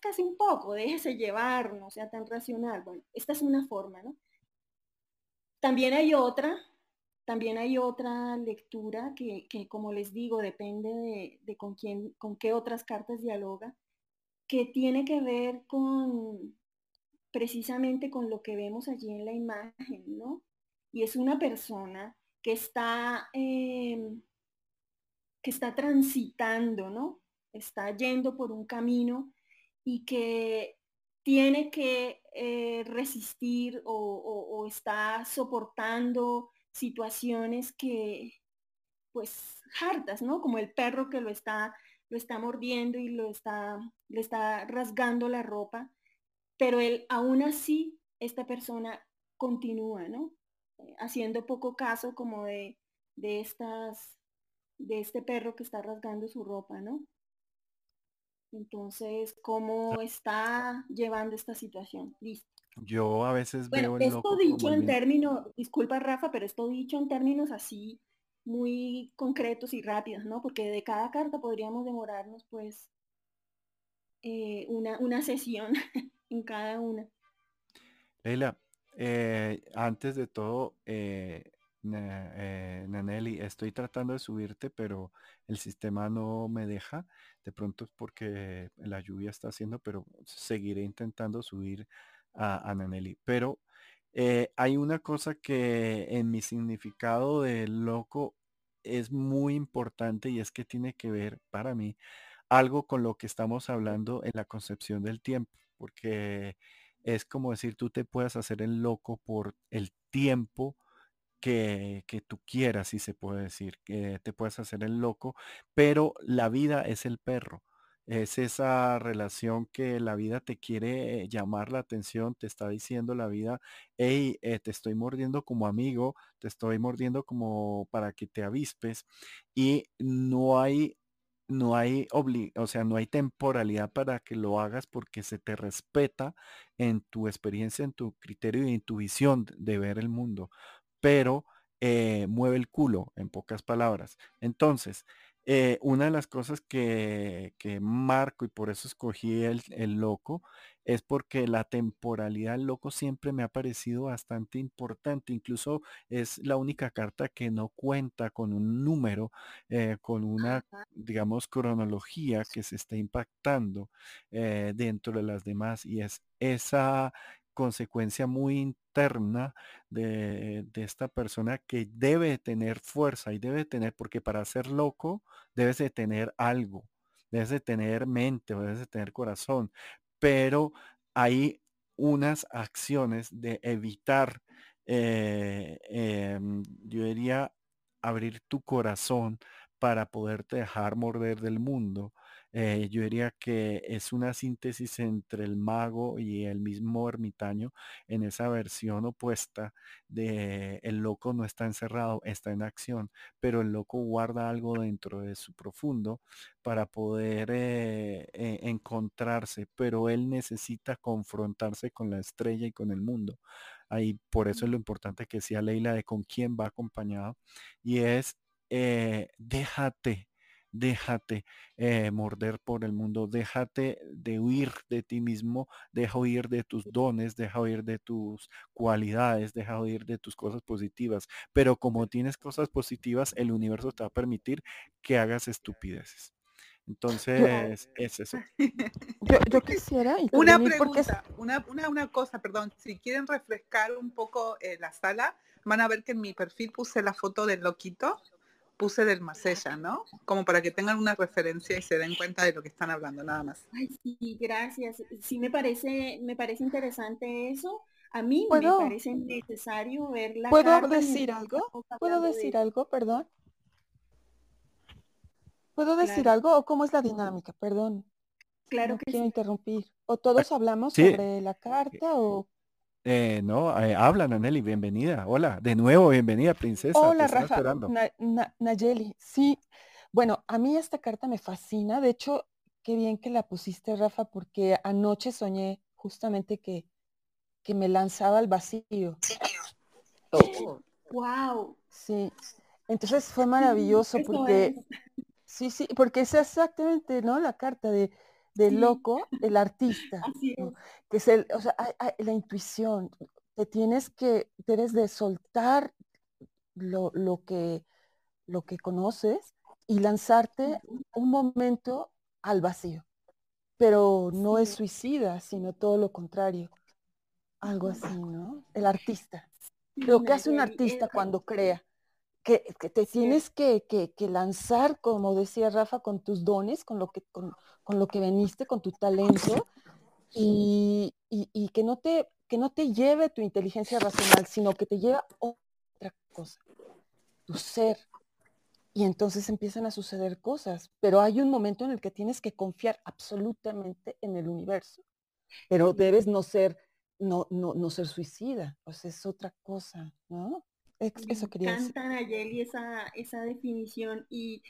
casi un poco, déjese llevar, no sea tan racional. Bueno, esta es una forma, ¿no? También hay otra también hay otra lectura que, como les digo, depende de, con quién, con qué otras cartas dialoga, que tiene que ver con precisamente con lo que vemos allí en la imagen, ¿no? Y es una persona que está, em, que está transitando, ¿no? Está yendo por un camino y que tiene que eh, resistir o, está soportando situaciones que, pues, hartas, ¿no? Como el perro que lo está, lo está mordiendo y lo está, le está rasgando la ropa, pero él, aún así, esta persona continúa, ¿no? Eh, haciendo poco caso como de, de estas, de este perro que está rasgando su ropa, ¿no? Entonces, ¿cómo está llevando esta situación? Listo. Yo a veces veo el esto dicho en términos, disculpa Rafa, pero esto dicho en términos así muy concretos y rápidos, ¿no? Porque de cada carta podríamos demorarnos pues eh, una, una sesión *laughs* en cada una. Leila, eh, antes de todo, eh, Naneli, estoy tratando de subirte, pero el sistema no me deja. De pronto es porque la lluvia está haciendo, pero seguiré intentando subir a, a Naneli. Pero eh, hay una cosa que en mi significado de loco es muy importante y es que tiene que ver para mí algo con lo que estamos hablando en la concepción del tiempo, porque es como decir, tú te puedes hacer el loco por el tiempo que, que, tú quieras, si se puede decir, que te puedes hacer el loco, pero la vida es el perro. Es esa relación que la vida te quiere llamar la atención, te está diciendo la vida, hey, eh, te estoy mordiendo como amigo, te estoy mordiendo como para que te avispes y no hay no hay o sea, no hay temporalidad para que lo hagas porque se te respeta en tu experiencia, en tu criterio y en tu visión de ver el mundo. Pero eh, mueve el culo, en pocas palabras. Entonces, eh, una de las cosas que, que, marco y por eso escogí el, el, loco es porque la temporalidad del loco siempre me ha parecido bastante importante. Incluso es la única carta que no cuenta con un número, eh, con una, digamos, cronología que se está impactando eh, dentro de las demás y es esa consecuencia muy interna de, esta persona que debe tener fuerza y debe tener, porque para ser loco debes de tener algo, debes de tener mente debes de tener corazón, pero hay unas acciones de evitar, eh, em, yo diría, abrir tu corazón para poderte dejar morder del mundo eh, yo diría que es una síntesis entre el mago y el mismo ermitaño en esa versión opuesta de el loco no está encerrado, está en acción, pero el loco guarda algo dentro de su profundo para poder eh, eh, encontrarse, pero él necesita confrontarse con la estrella y con el mundo. Ahí por eso es lo importante que sea Leila de con quién va acompañado y es déjate déjate eh, morder por el mundo, déjate de huir de ti mismo, deja huir de tus dones, deja huir de tus cualidades, deja huir de tus cosas positivas. Pero como tienes cosas positivas, el universo te va a permitir que hagas estupideces. Entonces, es eso. *laughs* Yo, quisiera *laughs* una pregunta, una, una, una, cosa, perdón, si quieren refrescar un poco eh, la sala, van a ver que en mi perfil puse la foto del loquito puse del Masella, ¿no? Como para que tengan una referencia y se den cuenta de lo que están hablando, nada más. Ay, sí, gracias. Sí me parece, me parece interesante eso. A mí me parece necesario ver la ¿Puedo decir algo? ¿Puedo decir algo? Perdón. ¿Puedo decir algo o cómo es la dinámica? Perdón. Claro que quiero interrumpir. ¿O todos hablamos sobre la carta o eh, no, eh, habla Naneli, bienvenida. Hola, de nuevo, bienvenida, princesa. Hola, Rafa. Nayeli, sí. Bueno, a mí esta carta me fascina. De hecho, qué bien que la pusiste, Rafa, porque anoche soñé justamente que, que me lanzaba al vacío. Wow. Sí. Entonces fue maravilloso porque sí, sí, porque es exactamente, ¿no? La carta de del loco, el *laughs* artista, que es el, o sea, la intuición, te tienes que, debes de soltar lo, lo, que, lo que conoces y lanzarte un momento al vacío. Pero no es suicida, sino todo lo contrario. Algo así, ¿no? El artista. Lo que hace un artista cuando crea que, te tienes que, lanzar, como decía Rafa, con tus dones, con lo que, con, lo que veniste, con tu talento, y, que, no te, que no te lleve tu inteligencia racional, sino que te lleva otra cosa, tu ser. Y entonces empiezan a suceder cosas, pero hay un momento en el que tienes que confiar absolutamente en el universo, pero debes no ser, no, no, no ser suicida, pues es otra cosa, ¿no? Eso quería decir. Nayeli esa, esa definición y,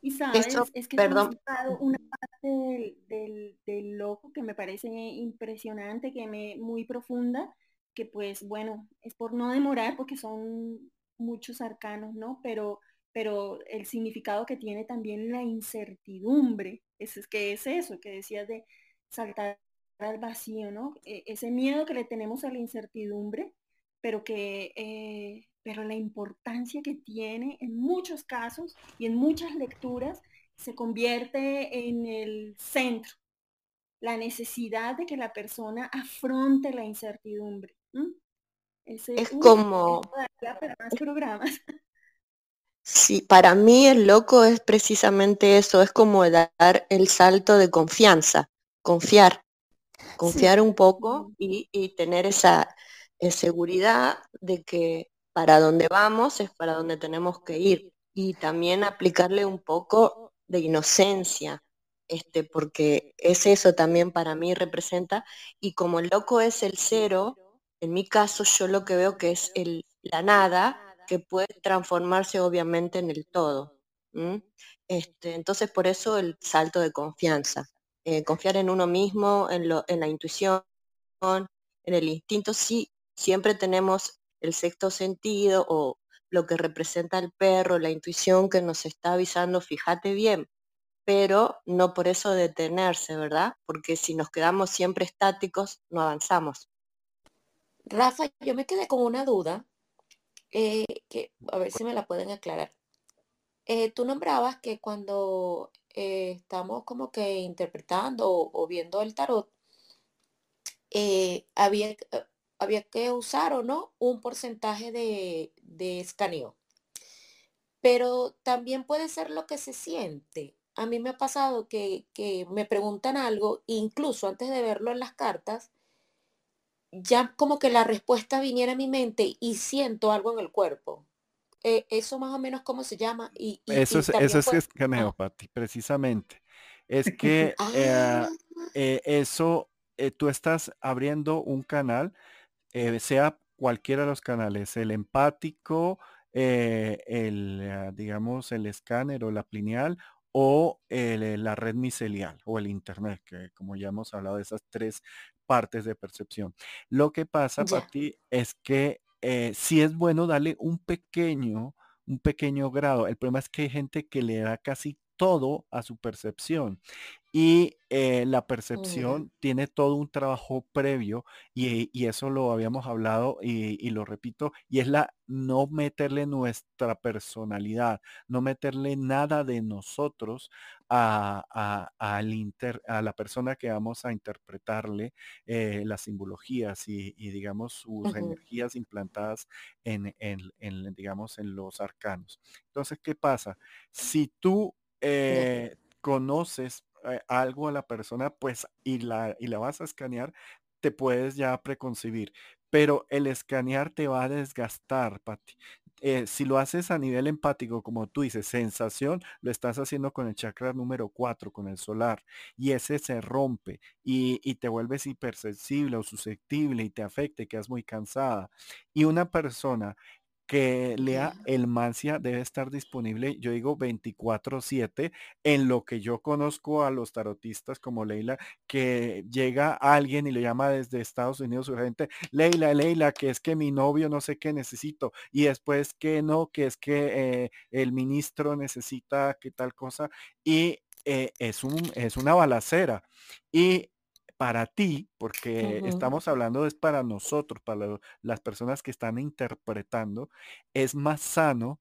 y sabes, es que perdón. una parte del, del, loco que me parece impresionante, que me muy profunda, que pues bueno, es por no demorar porque son muchos arcanos, ¿no? Pero, pero el significado que tiene también la incertidumbre, es, es que es eso, que decías de saltar al vacío, ¿no? E, ese miedo que le tenemos a la incertidumbre, pero que eh, pero la importancia que tiene en muchos casos y en muchas lecturas se convierte en el centro, la necesidad de que la persona afronte la incertidumbre. es como... más programas. *laughs* Sí, para mí el loco es precisamente eso, es como dar el salto de confianza, confiar, confiar un poco y, tener esa eh, seguridad de que para donde vamos es para donde tenemos que ir y también aplicarle un poco de inocencia, este, porque es eso también para mí representa, y como el loco es el cero, en mi caso yo lo que veo que es el, la nada que puede transformarse obviamente en el todo. Este, entonces, por eso el salto de confianza. Eh, confiar en uno mismo, en, lo, en la intuición, en el instinto. Sí, siempre tenemos el sexto sentido o lo que representa el perro, la intuición que nos está avisando, fíjate bien, pero no por eso detenerse, ¿verdad? Porque si nos quedamos siempre estáticos, no avanzamos. Rafa, yo me quedé con una duda, eh, que a ver si me la pueden aclarar. Eh, tú nombrabas que cuando eh, estamos como que interpretando o, viendo el tarot, había, había que usar o no un porcentaje de, de escaneo. Pero también puede ser lo que se siente. A mí me ha pasado que, que me preguntan algo, incluso antes de verlo en las cartas, ya como que la respuesta viniera a mi mente y siento algo en el cuerpo. Eh, eso más o menos cómo se llama. Y, eso es, eso es escaneo, Pati, precisamente. Es *laughs* que eh, ah. eh, eso, tú estás abriendo un canal, sea cualquiera de los canales, el empático, el, digamos, el escáner o la plineal o la red micelial o el internet, que como ya hemos hablado de esas tres partes de percepción. Lo que pasa, para ti es que eh, si es bueno darle un pequeño, un pequeño grado. El problema es que hay gente que le da casi todo a su percepción y eh, la percepción tiene todo un trabajo previo y, eso lo habíamos hablado y, lo repito, y es la no meterle nuestra personalidad, no meterle nada de nosotros a, al inter, a la persona que vamos a interpretarle eh, las simbologías y, digamos sus energías implantadas en, en, digamos, en los arcanos. Entonces, ¿qué pasa? Si tú eh, conoces eh, algo a la persona, pues, y la, y la vas a escanear, te puedes ya preconcebir. Pero el escanear te va a desgastar, Pati. Eh, si lo haces a nivel empático, como tú dices, sensación, lo estás haciendo con el chakra número 4, con el solar, y ese se rompe y, y te vuelves hipersensible o susceptible y te afecta y quedas muy cansada. Y una persona que lea el Mancia debe estar disponible, yo digo 24/7, en lo que yo conozco a los tarotistas como Leila, que llega alguien y le llama desde Estados Unidos urgente, Leila, Leila, que es que mi novio no sé qué necesito, y después que no, que es que eh, el ministro necesita que tal cosa, y eh, es, un, es una balacera. Y para ti, porque estamos hablando es para nosotros, para las personas que están interpretando, es más sano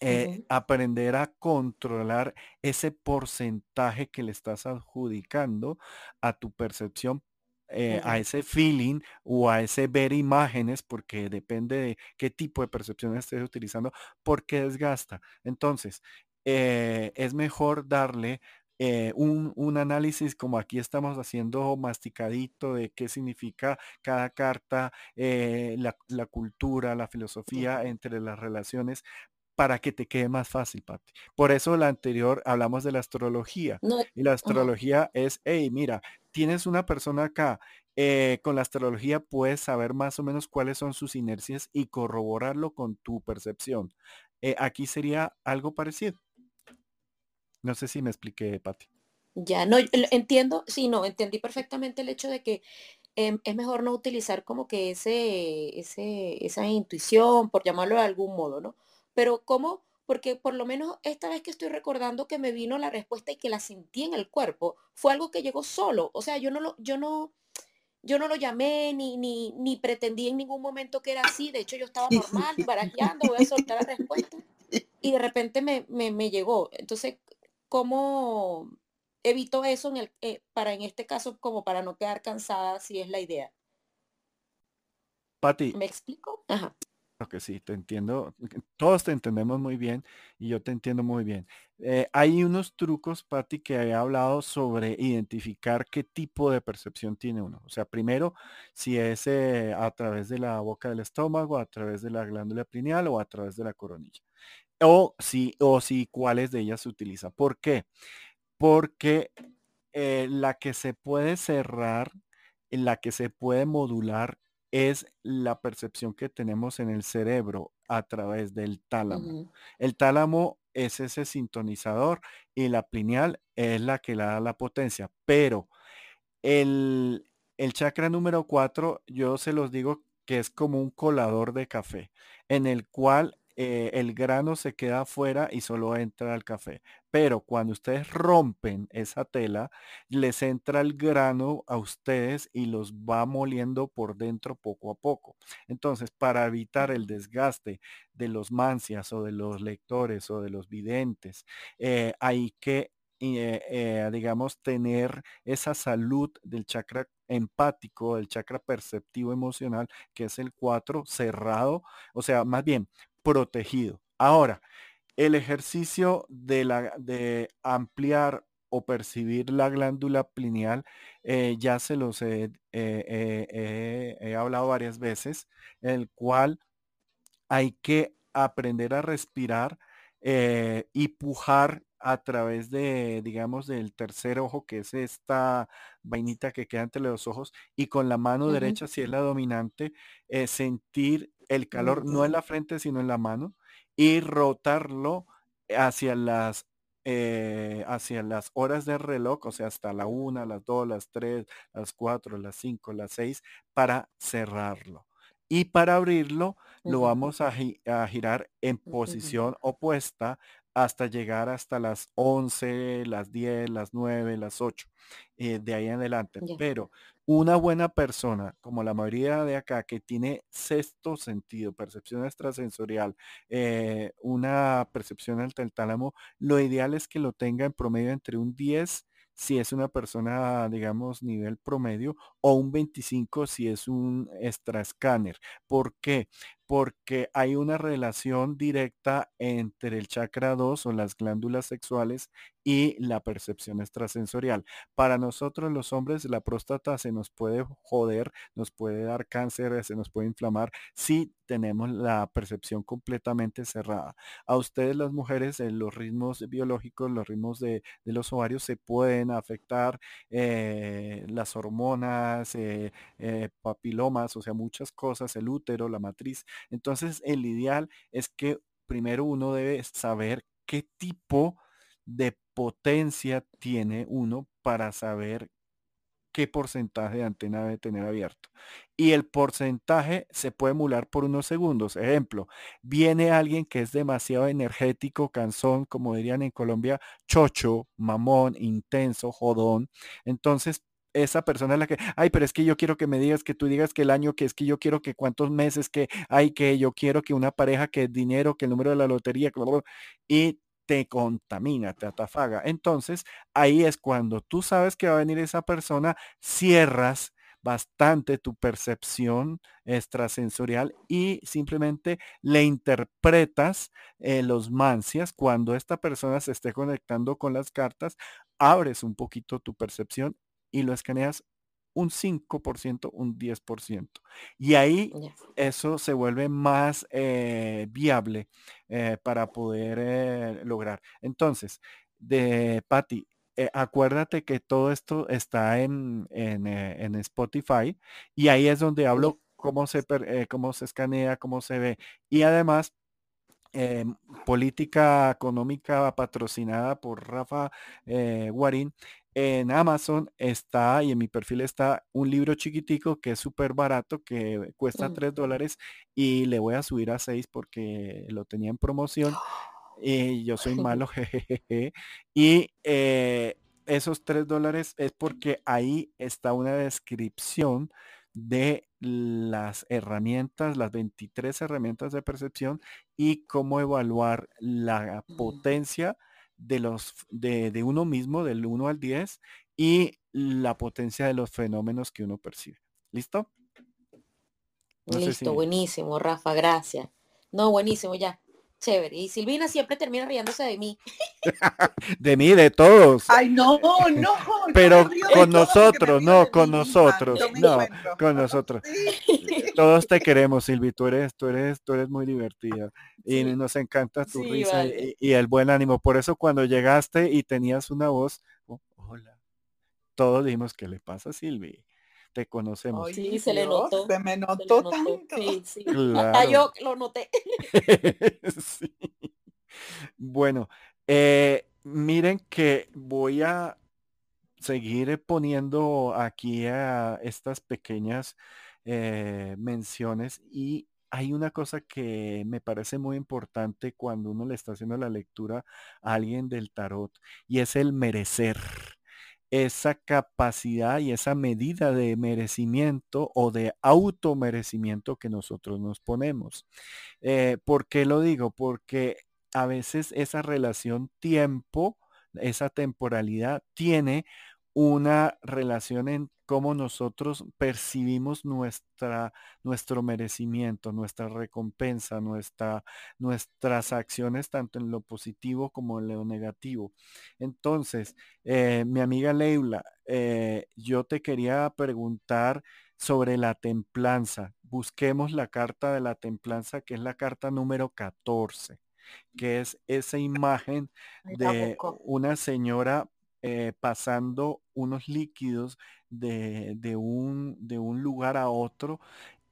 eh, aprender a controlar ese porcentaje que le estás adjudicando a tu percepción, eh, a ese feeling o a ese ver imágenes, porque depende de qué tipo de percepción estés utilizando, porque desgasta. Entonces, eh, es mejor darle eh, un, análisis como aquí estamos haciendo masticadito de qué significa cada carta, eh, la, cultura, la filosofía entre las relaciones para que te quede más fácil, Pati. Por eso la anterior hablamos de la astrología. y la astrología es, hey, mira, tienes una persona acá, eh, con la astrología puedes saber más o menos cuáles son sus inercias y corroborarlo con tu percepción. aquí sería algo parecido. No sé si me expliqué, Pati. Ya, no, entiendo, sí, no, entendí perfectamente el hecho de que em, es mejor no utilizar como que ese, ese, esa intuición, por llamarlo de algún modo, ¿no? Pero ¿cómo? Porque por lo menos esta vez que estoy recordando que me vino la respuesta y que la sentí en el cuerpo, fue algo que llegó solo. O sea, yo no lo, yo no, yo no lo llamé ni, ni, ni pretendí en ningún momento que era así. De hecho, yo estaba normal, barajeando, voy a soltar la respuesta. Y de repente me, me, me llegó. Entonces, ¿cómo evito eso en el, eh, para en este caso como para no quedar cansada si es la idea? Pati. ¿Me explico? Ajá. que sí, te entiendo. Todos te entendemos muy bien y yo te entiendo muy bien. Eh, hay unos trucos, Pati, que he hablado sobre identificar qué tipo de percepción tiene uno. O sea, primero, si es eh, a través de la boca del estómago, a través de la glándula pineal o a través de la coronilla o si, o si cuáles de ellas se utiliza. ¿Por qué? Porque eh, la que se puede cerrar, la que se puede modular es la percepción que tenemos en el cerebro a través del tálamo. El tálamo es ese sintonizador y la pineal es la que le da la potencia. Pero el, el chakra número 4, yo se los digo que es como un colador de café, en el cual eh, el grano se queda afuera y solo entra el café. Pero cuando ustedes rompen esa tela, les entra el grano a ustedes y los va moliendo por dentro poco a poco. Entonces, para evitar el desgaste de los mancias o de los lectores o de los videntes, eh, hay que eh, digamos, tener esa salud del chakra empático, del chakra perceptivo emocional, que es el 4 cerrado, o sea, más bien protegido. Ahora, el ejercicio de, la, de ampliar o percibir la glándula pineal, eh, ya se los he, he hablado varias veces, el cual hay que aprender a respirar y pujar a través de, digamos, del tercer ojo, que es esta vainita que queda entre los ojos, y con la mano derecha, si es la dominante, eh, sentir el calor no en la frente, sino en la mano, y rotarlo hacia las eh, hacia las horas de reloj, o sea, hasta la una, las dos, las tres, las cuatro, las cinco, las seis, para cerrarlo. Y para abrirlo, lo vamos a, a girar en posición opuesta hasta llegar hasta las 11, las 10, las 9, las 8, eh, de ahí en adelante. Pero una buena persona, como la mayoría de acá, que tiene sexto sentido, percepción extrasensorial, eh, una percepción del tálamo, lo ideal es que lo tenga en promedio entre un 10 si es una persona, digamos, nivel promedio, o un 25 si es un extra escáner. ¿Por qué? Porque hay una relación directa entre el chakra 2 o las glándulas sexuales y la percepción extrasensorial. Para nosotros los hombres la próstata se nos puede joder, nos puede dar cáncer, se nos puede inflamar si tenemos la percepción completamente cerrada. A ustedes las mujeres en los ritmos biológicos, los ritmos de, los ovarios se pueden afectar eh, las hormonas, eh, eh, papilomas, o sea, muchas cosas, el útero, la matriz. Entonces el ideal es que primero uno debe saber qué tipo de potencia tiene uno para saber qué porcentaje de antena debe tener abierto. Y el porcentaje se puede emular por unos segundos. Ejemplo, viene alguien que es demasiado energético, cansón, como dirían en Colombia, chocho, mamón, intenso, jodón. Entonces, esa persona es la que, ay, pero es que yo quiero que me digas, que tú digas que el año, que es que yo quiero que cuántos meses, que hay, que yo quiero que una pareja, que dinero, que el número de la lotería, y te contamina, te atafaga. Entonces, ahí es cuando tú sabes que va a venir esa persona, cierras bastante tu percepción extrasensorial y simplemente le interpretas eh, los mancias cuando esta persona se esté conectando con las cartas, abres un poquito tu percepción y lo escaneas un 5%, un 10%. Y ahí eso se vuelve más eh, viable eh, para poder eh, lograr. Entonces, de Patty, acuérdate que todo esto está en, en, Spotify y ahí es donde hablo cómo se, cómo se escanea, cómo se ve. Y además, política económica patrocinada por Rafa Guarín, en Amazon está y en mi perfil está un libro chiquitico que es súper barato, que cuesta 3 dólares y le voy a subir a 6 porque lo tenía en promoción. Y yo soy *gasps* malo, *laughs* jejeje. Y eh, esos 3 dólares es porque ahí está una descripción de las herramientas, las 23 herramientas de percepción y cómo evaluar la potencia de, los, de, uno mismo, del 1 al 10, y la potencia de los fenómenos que uno percibe. ¿Listo? Listo, buenísimo, Rafa, gracias. No, buenísimo, ya. Chévere. Y Silvina siempre termina riéndose de mí. *laughs* de mí, de todos. Ay, no, no. Pero con nosotros, no, con nosotros. No, con nosotros. Todos te queremos, Silvi. Tú eres, tú eres, tú eres muy divertida. Y nos encanta tu risa y, el buen ánimo. Por eso cuando llegaste y tenías una voz, oh, hola. Todos dijimos, ¿qué le pasa a Silvi? Te conocemos. sí, se le notó. Se me notó, tanto. Sí, sí. Hasta yo lo noté. *laughs* sí. Bueno, eh, miren que voy a seguir poniendo aquí a estas pequeñas eh, menciones y hay una cosa que me parece muy importante cuando uno le está haciendo la lectura a alguien del tarot y es el merecer. Esa capacidad y esa medida de merecimiento o de automerecimiento que nosotros nos ponemos. Eh, ¿Por qué lo digo? Porque a veces esa relación tiempo, esa temporalidad tiene una relación en cómo nosotros percibimos nuestra, nuestro merecimiento, nuestra recompensa, nuestra, nuestras acciones, tanto en lo positivo como en lo negativo. Entonces, eh, mi amiga Leila, eh, yo te quería preguntar sobre la templanza. Busquemos la carta de la templanza, que es la carta número 14 que es esa imagen de una señora eh, pasando unos líquidos de, un, de un lugar a otro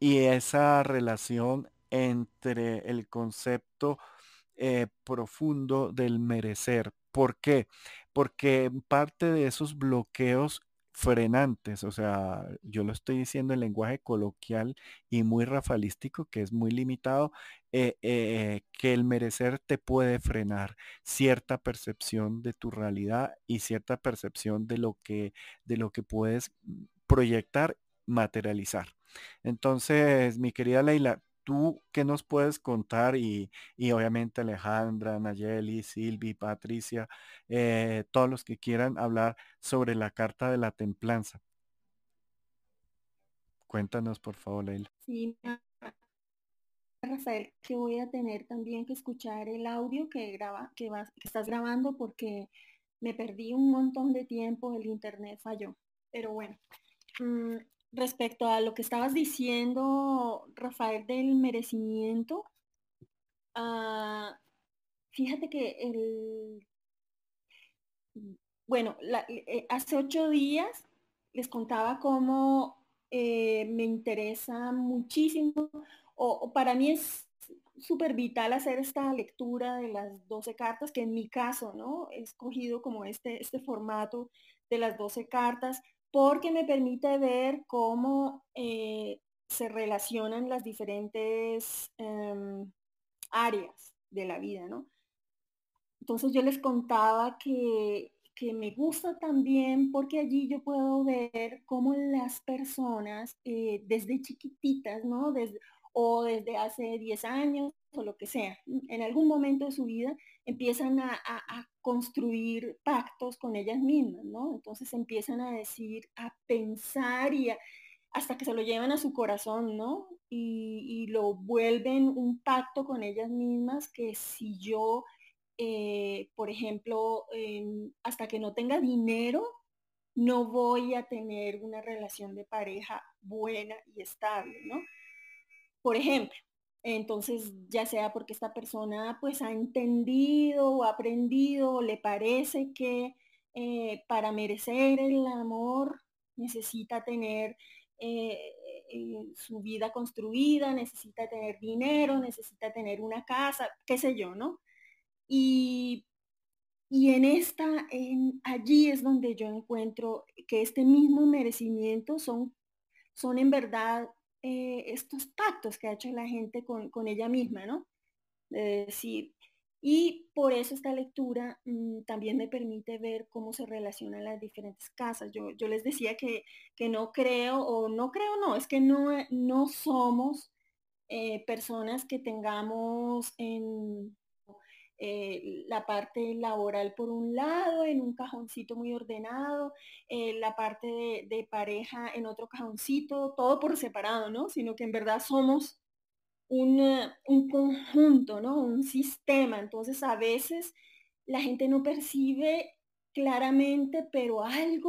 y esa relación entre el concepto eh, profundo del merecer. ¿Por qué? Porque parte de esos bloqueos frenantes, o sea, yo lo estoy diciendo en lenguaje coloquial y muy rafalístico, que es muy limitado, eh, eh, que el merecer te puede frenar cierta percepción de tu realidad y cierta percepción de lo que, de lo que puedes proyectar, materializar. Entonces, mi querida Leila, ¿Tú qué nos puedes contar? Y, obviamente Alejandra, Nayeli, Silvi, Patricia, eh, todos los que quieran hablar sobre la carta de la templanza. Cuéntanos, por favor, Leila. Sí, Rafael, que voy a tener también que escuchar el audio que, graba, que, vas, que estás grabando porque me perdí un montón de tiempo, el internet falló. Pero bueno, mm, respecto a lo que estabas diciendo, Rafael, del merecimiento, ah, fíjate que el, bueno, eh, hace ocho días les contaba cómo eh, me interesa muchísimo, o, para mí es súper vital hacer esta lectura de las 12 cartas, que en mi caso, ¿no? He escogido como este, este formato de las 12 cartas porque me permite ver cómo eh, se relacionan las diferentes em, áreas de la vida, ¿no? Entonces yo les contaba que, me gusta también porque allí yo puedo ver cómo las personas eh, desde chiquititas, ¿no? O desde hace 10 años o lo que sea, en algún momento de su vida empiezan a, construir pactos con ellas mismas, ¿no? Entonces empiezan a decir, a pensar y hasta que se lo llevan a su corazón, ¿no? Y, lo vuelven un pacto con ellas mismas que si yo, eh, por ejemplo, hasta que no tenga dinero, no voy a tener una relación de pareja buena y estable, ¿no? Por ejemplo, entonces, ya sea porque esta persona pues ha entendido o aprendido o le parece que eh, para merecer el amor necesita tener eh, eh, su vida construida, necesita tener dinero, necesita tener una casa, qué sé yo, ¿no? Y, y en esta, en, allí es donde yo encuentro que este mismo merecimiento son, son en verdad eh, estos pactos que ha hecho la gente con, ella misma, ¿no? y por eso esta lectura mm, también me permite ver cómo se relacionan las diferentes casas. Yo, yo les decía que, que, no creo, o no creo, no, es que no, no somos eh, personas que tengamos en, eh, la parte laboral por un lado, en un cajoncito muy ordenado, eh, la parte de, pareja en otro cajoncito, todo por separado, ¿no? Sino que en verdad somos un, un conjunto, ¿no? Un sistema. Entonces a veces la gente no percibe claramente, pero algo